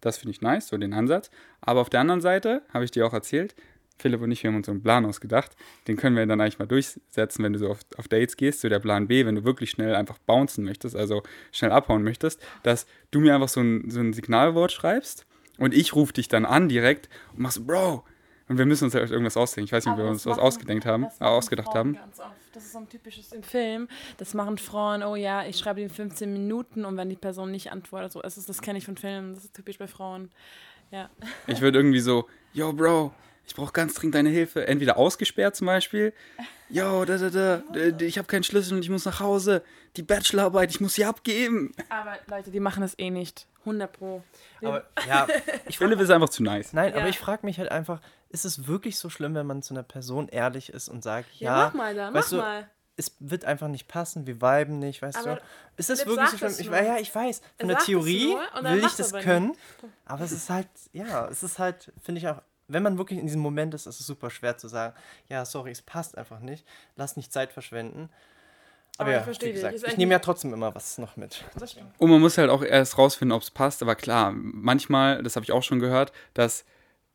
Das finde ich nice, so den Ansatz. Aber auf der anderen Seite, habe ich dir auch erzählt, Philipp und ich, wir haben uns so einen Plan ausgedacht. Den können wir dann eigentlich mal durchsetzen, wenn du so auf, auf Dates gehst. So der Plan B, wenn du wirklich schnell einfach bouncen möchtest, also schnell abhauen möchtest, dass du mir einfach so ein, so ein Signalwort schreibst und ich rufe dich dann an direkt und machst so, Bro. Und wir müssen uns halt irgendwas ausdenken. Ich weiß nicht, ob wir uns das was ausgedenkt haben, das machen ausgedacht Frauen haben. Ganz oft. Das ist so ein typisches im Film. Das machen Frauen, oh ja, ich schreibe in 15 Minuten und wenn die Person nicht antwortet, so ist es, das kenne ich von Filmen, das ist typisch bei Frauen. Ja. Ich würde irgendwie so, yo, Bro, ich brauche ganz dringend deine Hilfe. Entweder ausgesperrt zum Beispiel. Yo, da, da, da, ich habe keinen Schlüssel und ich muss nach Hause. Die Bachelorarbeit, ich muss sie abgeben. Aber Leute, die machen das eh nicht. 100 Pro. aber ja, ich Philipp ist einfach zu nice. Nein, Ja. aber ich frage mich halt einfach, ist es wirklich so schlimm, wenn man zu einer Person ehrlich ist und sagt, ja, Ja, mach mal weißt mach du, mal. es wird einfach nicht passen, wir viben nicht, weißt Aber du? Ist das Philipp wirklich so schlimm? Ich, ja, ich weiß, Er von der Theorie will ich das können, aber es ist halt, ja, es ist halt, finde ich auch, wenn man wirklich in diesem Moment ist, ist es super schwer zu sagen, ja, sorry, es passt einfach nicht, lass nicht Zeit verschwenden. Aber, Aber ich ja, verstehe gesagt, ich nehme ja trotzdem immer was noch mit. Das stimmt. Und man muss halt auch erst rausfinden, ob es passt. Aber klar, manchmal, das habe ich auch schon gehört, dass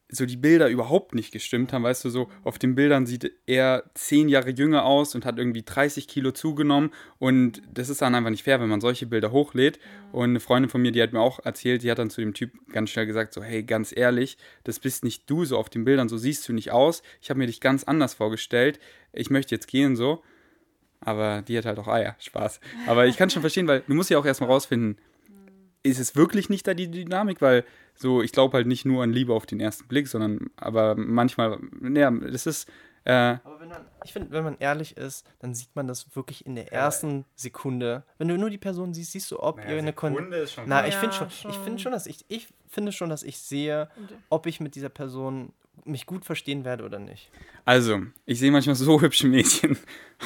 so die Bilder überhaupt nicht gestimmt haben. Weißt du, so auf den Bildern sieht er zehn Jahre jünger aus und hat irgendwie 30 Kilo zugenommen. Und das ist dann einfach nicht fair, wenn man solche Bilder hochlädt. Und eine Freundin von mir, die hat mir auch erzählt, die hat dann zu dem Typ ganz schnell gesagt, so, hey, ganz ehrlich, das bist nicht du so auf den Bildern, so siehst du nicht aus. Ich habe mir dich ganz anders vorgestellt. Ich möchte jetzt gehen so. Aber die hat halt auch Eier. Spaß. Aber ich kann schon verstehen, weil du musst ja auch erstmal rausfinden, ist es wirklich nicht da die Dynamik? Weil so, ich glaube halt nicht nur an Liebe auf den ersten Blick, sondern aber manchmal, naja, das ist, äh, Aber wenn man, ich finde, wenn man ehrlich ist, dann sieht man das wirklich in der ersten Sekunde. Wenn du nur die Person siehst, siehst du, ob ihr eine Kon ist schon Na, ich finde schon, ich schon. finde schon, dass ich, ich finde schon, dass ich sehe, ob ich mit dieser Person mich gut verstehen werde oder nicht. Also, ich sehe manchmal so hübsche Mädchen,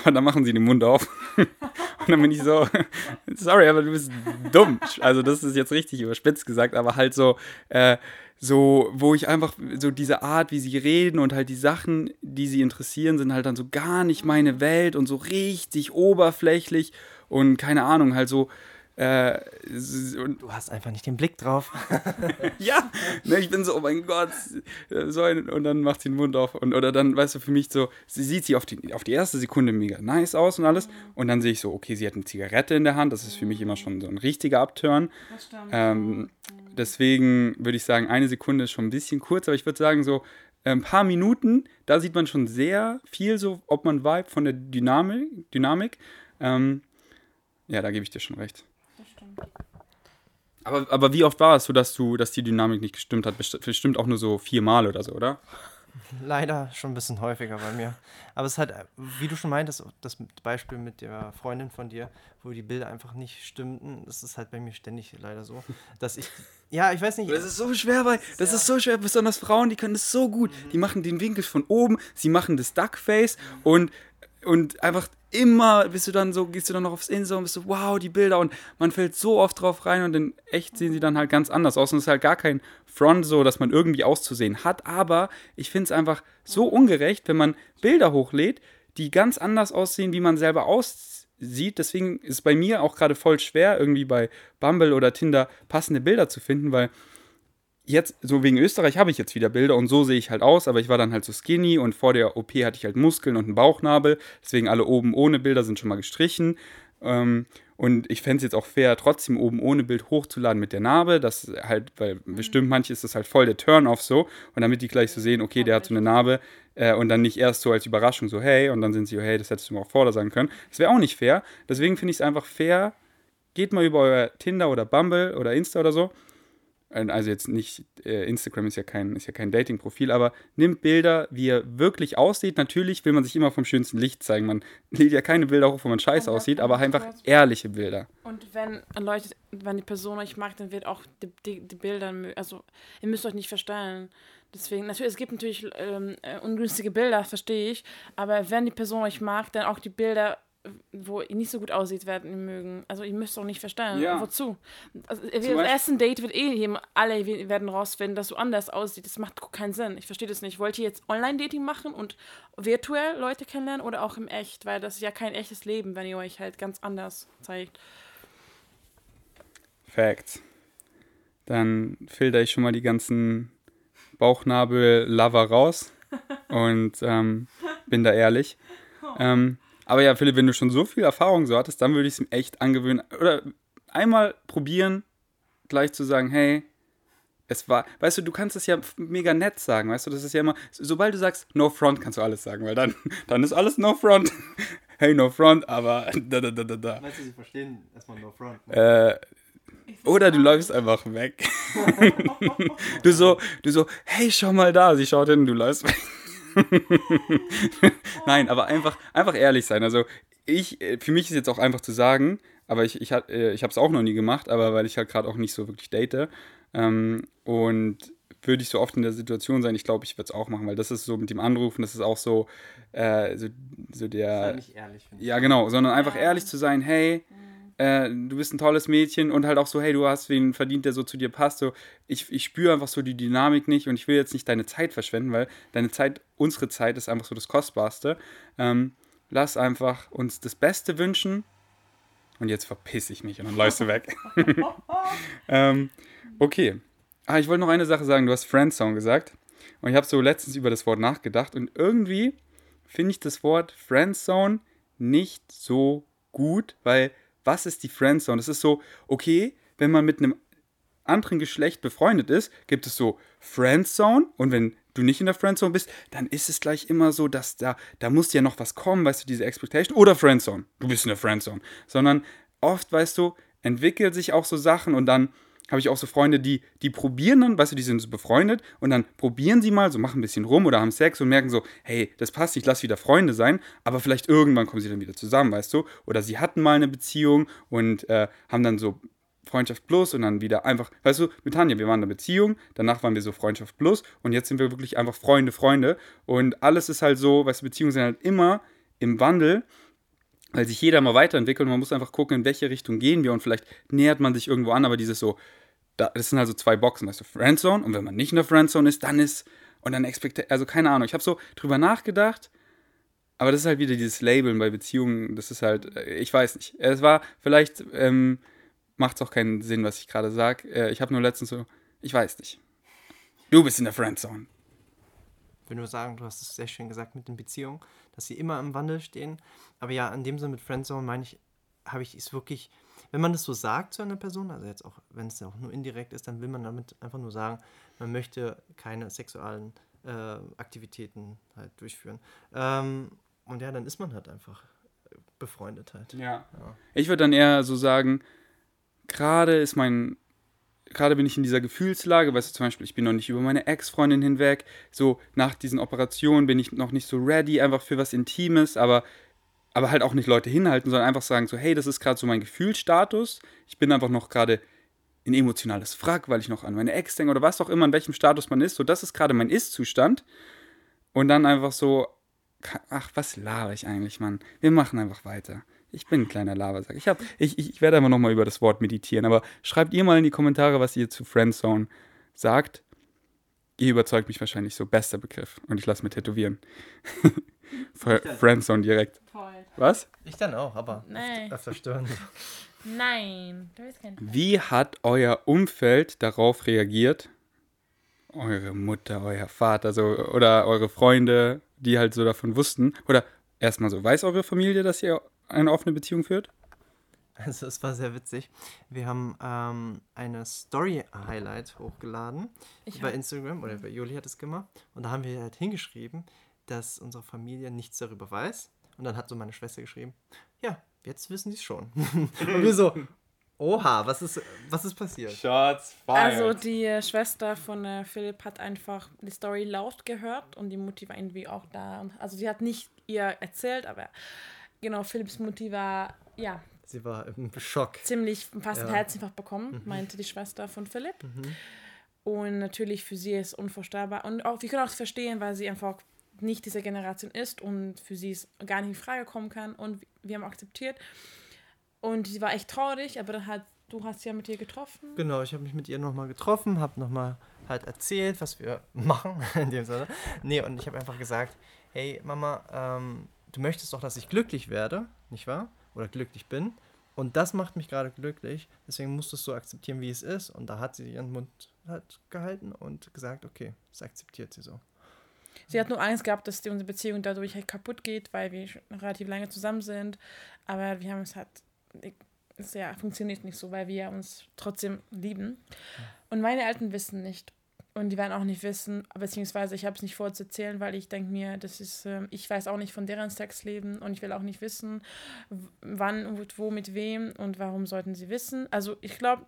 aber dann machen sie den Mund auf. Und dann bin ich so, sorry, aber du bist dumm. Also, das ist jetzt richtig überspitzt gesagt, aber halt so, äh, so, wo ich einfach so diese Art, wie sie reden und halt die Sachen, die sie interessieren, sind halt dann so gar nicht meine Welt und so richtig oberflächlich und keine Ahnung, halt so, äh, Du hast einfach nicht den Blick drauf. ja, ne, ich bin so, oh mein Gott, so ein, und dann macht sie den Mund auf und oder dann, weißt du, für mich so, sie sieht sie auf die, auf die erste Sekunde mega nice aus und alles und dann sehe ich so, okay, sie hat eine Zigarette in der Hand, das ist für mich immer schon so ein richtiger Abturn. Das stimmt. Ähm, deswegen würde ich sagen, eine Sekunde ist schon ein bisschen kurz, aber ich würde sagen, so ein paar Minuten, da sieht man schon sehr viel so, ob man vibe von der Dynamik. Dynamik. Ähm, ja, da gebe ich dir schon recht. Aber, aber wie oft war es so, dass du, dass die Dynamik nicht gestimmt hat? Best- Bestimmt auch nur so viermal oder so, oder? Leider schon ein bisschen häufiger bei mir. Aber es ist halt, äh, wie du schon meintest, das Beispiel mit der Freundin von dir, wo die Bilder einfach nicht stimmten, das ist halt bei mir ständig leider so, dass ich, ja, ich weiß nicht. Das ist so schwer, weil das ist so schwer, besonders Frauen, die können das so gut. Die machen den Winkel von oben, sie machen das Duckface und, und einfach immer bist du dann so, gehst du dann noch aufs Insta und bist so, wow, die Bilder. Und man fällt so oft drauf rein und in echt sehen sie dann halt ganz anders aus. Und es ist halt gar kein Front so, dass man irgendwie auszusehen hat, aber ich finde es einfach so ungerecht, wenn man Bilder hochlädt, die ganz anders aussehen, wie man selber aussieht. Deswegen ist es bei mir auch gerade voll schwer, irgendwie bei Bumble oder Tinder passende Bilder zu finden, weil jetzt, so wegen Österreich, habe ich jetzt wieder Bilder und so sehe ich halt aus, aber ich war dann halt so skinny und vor der OP hatte ich halt Muskeln und einen Bauchnabel, deswegen alle oben ohne Bilder sind schon mal gestrichen. Ähm, und ich fände es jetzt auch fair, trotzdem oben ohne Bild hochzuladen mit der Narbe. Das halt, weil bestimmt manche ist das halt voll der Turn-off so. Und damit die gleich so sehen, okay, der hat so eine Narbe äh, und dann nicht erst so als Überraschung so, hey, und dann sind sie, hey, das hättest du mir auch vorher sagen können. Das wäre auch nicht fair. Deswegen finde ich es einfach fair. Geht mal über euer Tinder oder Bumble oder Insta oder so also jetzt nicht, äh, Instagram ist ja kein, ist ja kein Dating-Profil, aber nimmt Bilder, wie er wirklich aussieht. Natürlich will man sich immer vom schönsten Licht zeigen. Man lädt ja keine Bilder hoch, wo man scheiße aussieht, aber einfach ehrliche Bilder. Und wenn Leute, wenn die Person euch mag, dann wird auch die, die, die Bilder, also ihr müsst euch nicht verstellen. Deswegen, natürlich, es gibt natürlich ähm, äh, ungünstige Bilder, verstehe ich, aber wenn die Person euch mag, dann auch die Bilder, wo ihr nicht so gut aussieht, werden mögen. Also ihr müsst auch nicht verstellen. Ja. Wozu? Also, Zum das erste Date wird eh jedem, alle we- werden rausfinden, dass du anders aussiehst. Das macht keinen Sinn. Ich verstehe das nicht. Wollt ihr jetzt Online-Dating machen und virtuell Leute kennenlernen oder auch im Echt? Weil das ist ja kein echtes Leben, wenn ihr euch halt ganz anders zeigt. Facts. Dann filter ich schon mal die ganzen Bauchnabel-Lover raus und ähm, bin da ehrlich. Ähm, aber ja, Philipp, wenn du schon so viel Erfahrung so hattest, dann würde ich es ihm echt angewöhnen. Oder einmal probieren, gleich zu sagen, hey, es war, weißt du, du kannst es ja mega nett sagen, weißt du, das ist ja immer, sobald du sagst no front, kannst du alles sagen, weil dann, dann ist alles no front. hey, no front, aber da, da, da, da, da. Meinst du, sie verstehen erstmal No Front? Äh, oder du läufst einfach weg. du so, du so, hey, schau mal da. Sie schaut hin du läufst weg. Nein, aber einfach, einfach ehrlich sein. Also ich, äh, für mich ist jetzt auch einfach zu sagen, aber ich, ich, äh, ich habe es auch noch nie gemacht, aber weil ich halt gerade auch nicht so wirklich date. Ähm, und würde ich so oft in der Situation sein, ich glaube, ich würde es auch machen, weil das ist so mit dem Anrufen, das ist auch so, äh, so, so der. nicht ehrlich, finde ich. Ja, genau, sondern einfach ehrlich zu sein, hey, äh, du bist ein tolles Mädchen und halt auch so, hey, du hast wen verdient, der so zu dir passt. So, ich, ich spüre einfach so die Dynamik nicht und ich will jetzt nicht deine Zeit verschwenden, weil deine Zeit, unsere Zeit ist einfach so das Kostbarste. Ähm, lass einfach uns das Beste wünschen und jetzt verpiss ich mich und dann läufst du weg. ähm, okay. Ah, ich wollte noch eine Sache sagen. Du hast Friendzone gesagt. Und ich habe so letztens über das Wort nachgedacht. Und irgendwie finde ich das Wort Friendzone nicht so gut, weil was ist die Friendzone? Das ist so, okay, wenn man mit einem anderen Geschlecht befreundet ist, gibt es so Friendzone und wenn du nicht in der Friendzone bist, dann ist es gleich immer so, dass da, da muss ja noch was kommen, weißt du, diese Expectation oder Friendzone, du bist in der Friendzone, sondern oft, weißt du, entwickelt sich auch so Sachen und dann habe ich auch so Freunde, die, die probieren dann, weißt du, die sind so befreundet und dann probieren sie mal, so machen ein bisschen rum oder haben Sex und merken so, hey, das passt nicht, lass wieder Freunde sein, aber vielleicht irgendwann kommen sie dann wieder zusammen, weißt du, oder sie hatten mal eine Beziehung und äh, haben dann so Freundschaft plus und dann wieder einfach, weißt du, mit Tanja, wir waren in einer Beziehung, danach waren wir so Freundschaft plus und jetzt sind wir wirklich einfach Freunde, Freunde und alles ist halt so, weißt du, Beziehungen sind halt immer im Wandel, weil sich jeder mal weiterentwickelt und man muss einfach gucken, in welche Richtung gehen wir und vielleicht nähert man sich irgendwo an, aber dieses so, das sind also zwei Boxen, weißt du, Friendzone und wenn man nicht in der Friendzone ist, dann ist, und dann Expect, also keine Ahnung, ich habe so drüber nachgedacht, aber das ist halt wieder dieses Labeln bei Beziehungen, das ist halt, äh, ich weiß nicht, es war vielleicht, ähm, macht es auch keinen Sinn, was ich gerade sage. Äh, ich habe nur letztens so, ich weiß nicht. Du bist in der Friendzone. Ich will nur sagen, du hast es sehr schön gesagt mit den Beziehungen, dass sie immer im Wandel stehen. Aber ja, in dem Sinne mit Friendzone meine ich, habe ich es wirklich, wenn man das so sagt zu einer Person, also jetzt auch, wenn es ja auch nur indirekt ist, dann will man damit einfach nur sagen, man möchte keine sexuellen äh, Aktivitäten halt durchführen. Ähm, und ja, dann ist man halt einfach äh, befreundet halt. Ja. Ja. Ich würde dann eher so sagen, gerade ist mein gerade bin ich in dieser Gefühlslage, weißt du, zum Beispiel, ich bin noch nicht über meine Ex-Freundin hinweg, so nach diesen Operationen bin ich noch nicht so ready, einfach für was Intimes, aber, aber halt auch nicht Leute hinhalten, sondern einfach sagen so, hey, das ist gerade so mein Gefühlsstatus, ich bin einfach noch gerade in emotionales Frack, weil ich noch an meine Ex denke oder was auch immer, in welchem Status man ist, so das ist gerade mein Ist-Zustand und dann einfach so, ach, was laber ich eigentlich, Mann, wir machen einfach weiter. Ich bin ein kleiner Labersack. Ich, hab, ich, ich, werde einfach nochmal über das Wort meditieren, aber schreibt ihr mal in die Kommentare, was ihr zu Friendzone sagt. Ihr überzeugt mich wahrscheinlich so. Bester Begriff. Und ich lasse mir tätowieren. Friendzone direkt. Toll. Was? Ich dann auch, aber Nee. öfter, öfter stören. Nein. Du bist kein Wie hat euer Umfeld darauf reagiert? Eure Mutter, euer Vater, so, oder eure Freunde, die halt so davon wussten. Oder erstmal so, weiß eure Familie, dass ihr eine offene Beziehung führt? Also es war sehr witzig. Wir haben ähm, eine Story-Highlight hochgeladen Ich bei Instagram, oder bei Juli hat es gemacht. Und da haben wir halt hingeschrieben, dass unsere Familie nichts darüber weiß. Und dann hat so meine Schwester geschrieben, ja, jetzt wissen sie es schon. Und wir so, oha, was ist, was ist passiert? Shots Also die Schwester von äh, Philipp hat einfach die Story laut gehört und die Mutti war irgendwie auch da. Und, also sie hat nicht ihr erzählt, aber genau, Philipps Mutti war ja Sie war im Schock. ziemlich fast Ja. einen Herzinfarkt bekommen, meinte die Schwester von Philipp. Und natürlich für sie ist unvorstellbar. Und auch, wir können auch verstehen, weil sie einfach nicht diese Generation ist und für sie es gar nicht in Frage kommen kann. Und wir haben akzeptiert. Und sie war echt traurig, aber dann hat, du hast sie ja mit ihr getroffen. Genau, ich habe mich mit ihr nochmal getroffen, habe nochmal halt erzählt, was wir machen, in dem Sinne. Nee, und ich habe einfach gesagt, hey Mama, ähm, du möchtest doch, dass ich glücklich werde, nicht wahr? Oder glücklich bin. Und das macht mich gerade glücklich, deswegen musst du es so akzeptieren, wie es ist. Und da hat sie ihren Mund halt gehalten und gesagt, okay, das akzeptiert sie so. Sie hat nur Angst gehabt, dass die, unsere Beziehung dadurch halt kaputt geht, weil wir relativ lange zusammen sind. Aber wir haben es halt, es ja, funktioniert nicht so, weil wir uns trotzdem lieben. Und meine Eltern wissen nicht. Und die werden auch nicht wissen, beziehungsweise ich habe es nicht vor zu erzählen, weil ich denke mir, das ist, ähm, ich weiß auch nicht von deren Sexleben und ich will auch nicht wissen, wann und wo mit wem und warum sollten sie wissen. Also ich glaube,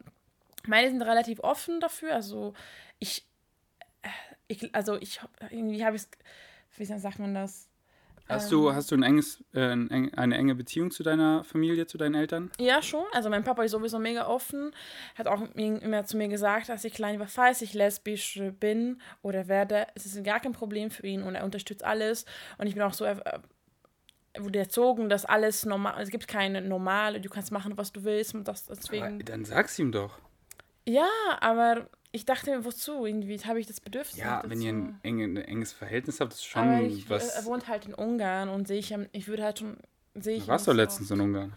meine sind relativ offen dafür. Also ich, äh, ich also ich, irgendwie habe ich wie sagt man das? Hast Ähm, du, hast du ein enges, äh, eine enge Beziehung zu deiner Familie, zu deinen Eltern? Ja, schon. Also mein Papa ist sowieso mega offen. Hat auch immer zu mir gesagt, dass ich klein war, falls ich lesbisch bin oder werde, es ist gar kein Problem für ihn und er unterstützt alles. Und ich bin auch so äh, wurde erzogen, dass alles normal, es gibt keine normale, du kannst machen, was du willst und das Aber deswegen. dann sag's ihm doch. Ja, aber ich dachte mir, wozu? Irgendwie habe ich das Bedürfnis. Ja, wenn ihr ein, enge, ein enges Verhältnis habt, ist aber schon ich, was. er wohnt halt in Ungarn und sehe ich, ich würde halt schon, sehe ich. Du warst so. letztens in Ungarn.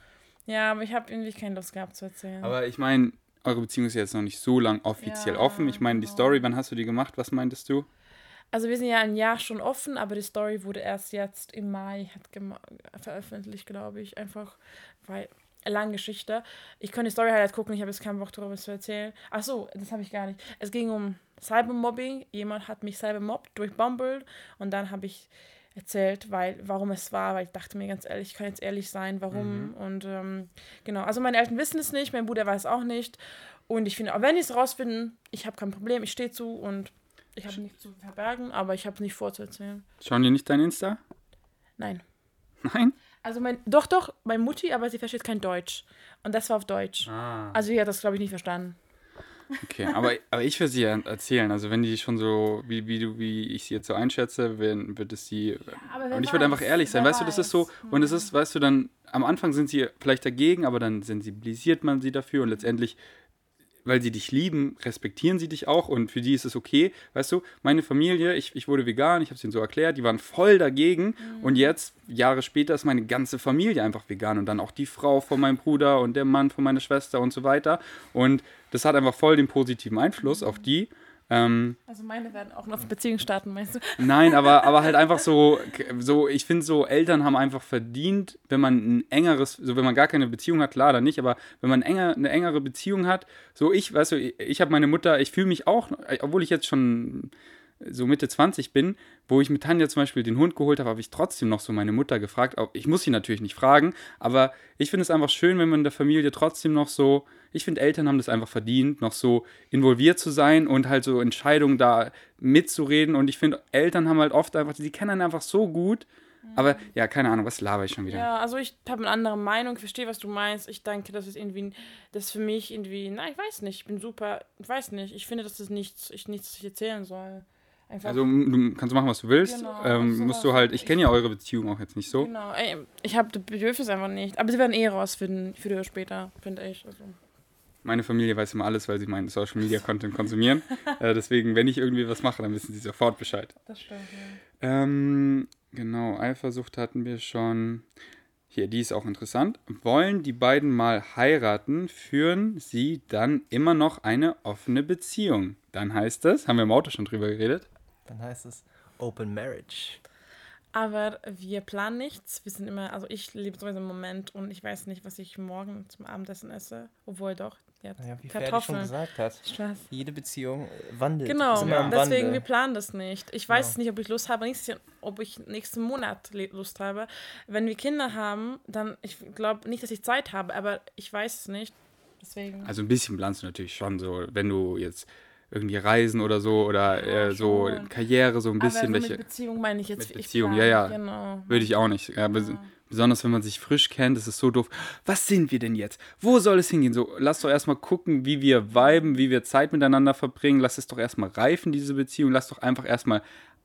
Ja, aber ich habe irgendwie keine Lust gehabt zu erzählen. Aber ich meine, eure Beziehung ist jetzt noch nicht so lang offiziell Ja, offen. Ich meine, die genau. Story, wann hast du die gemacht? Was meintest du? Also wir sind ja ein Jahr schon offen, aber die Story wurde erst jetzt im Mai hat veröffentlicht, glaube ich. Einfach, weil, lange Geschichte. Ich könnte die Story halt gucken, ich habe jetzt keinen Bock darüber zu erzählen. Ach so, das habe ich gar nicht. Es ging um Cybermobbing. Jemand hat mich cybermobbt durch Bumble und dann habe ich erzählt, weil, warum es war, weil ich dachte mir ganz ehrlich, ich kann jetzt ehrlich sein, warum. Und ähm, genau, also meine Eltern wissen es nicht, mein Bruder weiß auch nicht. Und ich finde, auch wenn die es rausfinden, ich habe kein Problem, ich stehe zu und ich habe nichts zu verbergen, aber ich habe nicht vor zu erzählen. Schauen die nicht dein Insta? Nein. Nein? Also mein, doch, doch, meine Mutti, aber sie versteht kein Deutsch. Und das war auf Deutsch. Ah. Also sie hat das, glaube ich, nicht verstanden. Okay, aber, aber ich will sie ja erzählen. Also wenn die schon so, wie, wie du, wie ich sie jetzt so einschätze, wenn, wird es sie. wer und ich würde einfach weiß, ehrlich sein, weißt du, das ist so, weiß. und es ist, weißt du, dann, am Anfang sind sie vielleicht dagegen, aber dann sensibilisiert man sie dafür und letztendlich, weil sie dich lieben, respektieren sie dich auch und für die ist es okay. Weißt du, meine Familie, ich, ich wurde vegan, ich habe es ihnen so erklärt, die waren voll dagegen und jetzt, Jahre später, ist meine ganze Familie einfach vegan und dann auch die Frau von meinem Bruder und der Mann von meiner Schwester und so weiter. Und das hat einfach voll den positiven Einfluss auf die. Ähm, Also meine werden auch noch Beziehungen starten, meinst du? Nein, aber, aber halt einfach so, so ich finde so, Eltern haben einfach verdient, wenn man ein engeres, so wenn man gar keine Beziehung hat, klar, dann nicht, aber wenn man enger, eine engere Beziehung hat, so ich, weißt du, ich, ich habe meine Mutter, ich fühle mich auch, obwohl ich jetzt schon so Mitte 20 bin, wo ich mit Tanja zum Beispiel den Hund geholt habe, habe ich trotzdem noch so meine Mutter gefragt. Auch, ich muss sie natürlich nicht fragen, aber ich finde es einfach schön, wenn man in der Familie trotzdem noch so, ich finde, Eltern haben das einfach verdient, noch so involviert zu sein und halt so Entscheidungen da mitzureden. Und ich finde, Eltern haben halt oft einfach, die kennen einen einfach so gut. Aber ja, keine Ahnung, was laber ich schon wieder? Ja, also ich habe eine andere Meinung, ich verstehe, was du meinst. Ich denke, das ist irgendwie, das ist für mich irgendwie, na, ich weiß nicht, ich bin super, ich weiß nicht, ich finde, dass das nichts, ich nichts erzählen soll. Einfach, Also du kannst machen, was du willst. Genau, ähm, sowas. musst du halt, ich kenne ja eure Beziehung auch jetzt nicht so. genau, ich habe das Bedürfnis einfach nicht. Aber sie werden eh rausfinden, früher oder später, finde ich. Also. Meine Familie weiß immer alles, weil sie meinen Social Media Content konsumieren. äh, deswegen, wenn ich irgendwie was mache, dann wissen sie sofort Bescheid. Das stimmt, ja. Ähm, genau, Eifersucht hatten wir schon. Hier, die ist auch interessant. Wollen die beiden mal heiraten, führen sie dann immer noch eine offene Beziehung? Dann heißt es, haben wir im Auto schon drüber geredet. Dann heißt es Open Marriage. Aber wir planen nichts. Wir sind immer, also ich lebe sowieso im Moment und ich weiß nicht, was ich morgen zum Abendessen esse. Obwohl doch, jetzt Naja, wie Ferdi schon Kartoffeln. gesagt hat, Spaß. jede Beziehung wandelt. Genau, im deswegen, wir planen das nicht. Ich weiß Genau. nicht, ob ich Lust habe, nächstes Jahr, ob ich nächsten Monat Lust habe. Wenn wir Kinder haben, dann, ich glaube nicht, dass ich Zeit habe, aber ich weiß es nicht. Deswegen. Also ein bisschen planst du natürlich schon so, wenn du jetzt irgendwie reisen oder so oder äh, so. Karriere, so ein bisschen, aber so welche. mit Beziehung meine ich jetzt. mit ich Beziehung, ja, ja. Genau. Würde ich auch nicht. Ja, Ja. Besonders wenn man sich frisch kennt, ist es so doof. Was sind wir denn jetzt? Wo soll es hingehen? So, lass doch erstmal gucken, wie wir viben, wie wir Zeit miteinander verbringen. Lass es doch erstmal reifen, diese Beziehung. Lass doch einfach erstmal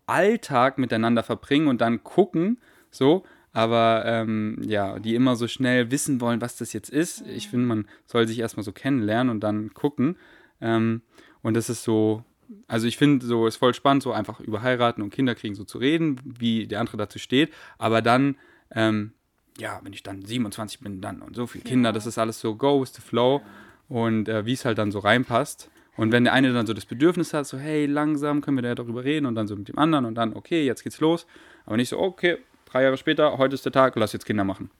Alltag miteinander verbringen und dann gucken. So, aber ähm, ja, die immer so schnell wissen wollen, was das jetzt ist. Ich finde, man soll sich erstmal so kennenlernen und dann gucken. Ähm, und das ist so, also ich finde, so ist voll spannend, so einfach über heiraten und Kinder kriegen so zu reden, wie der andere dazu steht. Aber dann, ähm, ja, wenn ich dann 27 bin, dann und so viele Kinder, das ist alles so go with the flow und äh, wie es halt dann so reinpasst. Und wenn der eine dann so das Bedürfnis hat, so hey, langsam können wir da darüber reden und dann so mit dem anderen und dann, okay, jetzt geht's los. Aber nicht so, okay, drei Jahre später, heute ist der Tag, lass jetzt Kinder machen.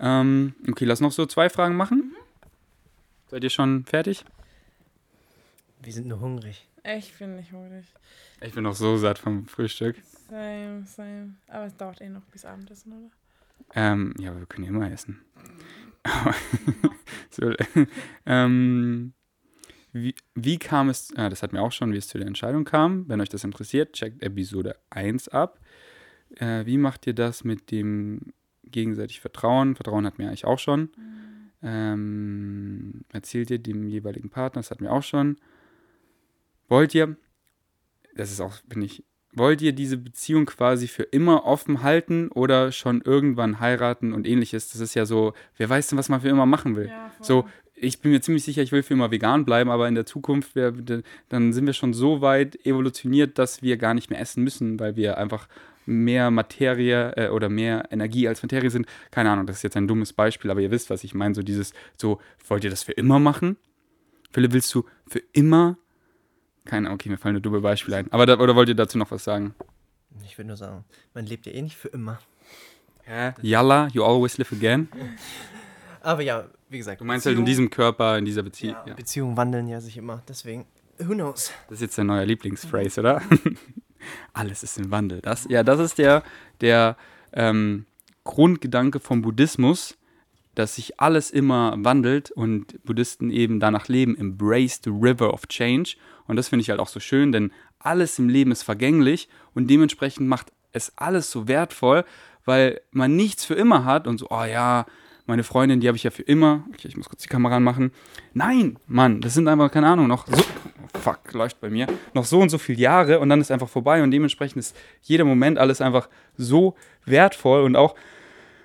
Ähm, okay, lass noch so zwei Fragen machen. Seid ihr schon fertig? Wir sind nur hungrig. Ich bin nicht hungrig. Ich bin noch so satt vom Frühstück. Same, same. Aber es dauert eh noch bis Abendessen, oder? Ähm, ja, aber wir können ja immer essen. so, ähm, wie, wie kam es, ah, das hatten wir auch schon, wie es zu der Entscheidung kam. Wenn euch das interessiert, checkt Episode 1 ab. Äh, wie macht ihr das mit dem gegenseitig Vertrauen? Vertrauen hatten wir eigentlich auch schon. Ähm, erzählt ihr dem jeweiligen Partner, das hatten wir auch schon. Wollt ihr, das ist auch, bin ich, wollt ihr diese Beziehung quasi für immer offen halten oder schon irgendwann heiraten und ähnliches? Das ist ja so, wer weiß denn, was man für immer machen will. Ja. So, ich bin mir ziemlich sicher, ich will für immer vegan bleiben, aber in der Zukunft, wär, dann sind wir schon so weit evolutioniert, dass wir gar nicht mehr essen müssen, weil wir einfach mehr Materie äh, oder mehr Energie als Materie sind. Keine Ahnung, das ist jetzt ein dummes Beispiel, aber ihr wisst, was ich meine. So dieses, so, wollt ihr das für immer machen? Philipp, willst du für immer? Keine Ahnung, okay, mir fallen nur dumme Beispiele ein. Aber da, oder wollt ihr dazu noch was sagen? Ich würde nur sagen, man lebt ja eh nicht für immer. Hä? Yalla, you always live again. Aber ja, wie gesagt. Du meinst halt in diesem Körper, in dieser Beziehung. ja, Ja. Beziehungen wandeln ja sich immer. Deswegen, who knows? Das ist jetzt dein neuer Lieblingsphrase, oder? Alles ist im Wandel. Das, ja, das ist der, der ähm, Grundgedanke vom Buddhismus, dass sich alles immer wandelt und Buddhisten eben danach leben, embrace the river of change. Und das finde ich halt auch so schön, denn alles im Leben ist vergänglich und dementsprechend macht es alles so wertvoll, weil man nichts für immer hat und so, oh ja, meine Freundin, die habe ich ja für immer. Okay, ich muss kurz die Kamera anmachen. Nein, Mann, das sind einfach, keine Ahnung, noch so, fuck, läuft bei mir, noch so und so viele Jahre und dann ist einfach vorbei und dementsprechend ist jeder Moment alles einfach so wertvoll und auch,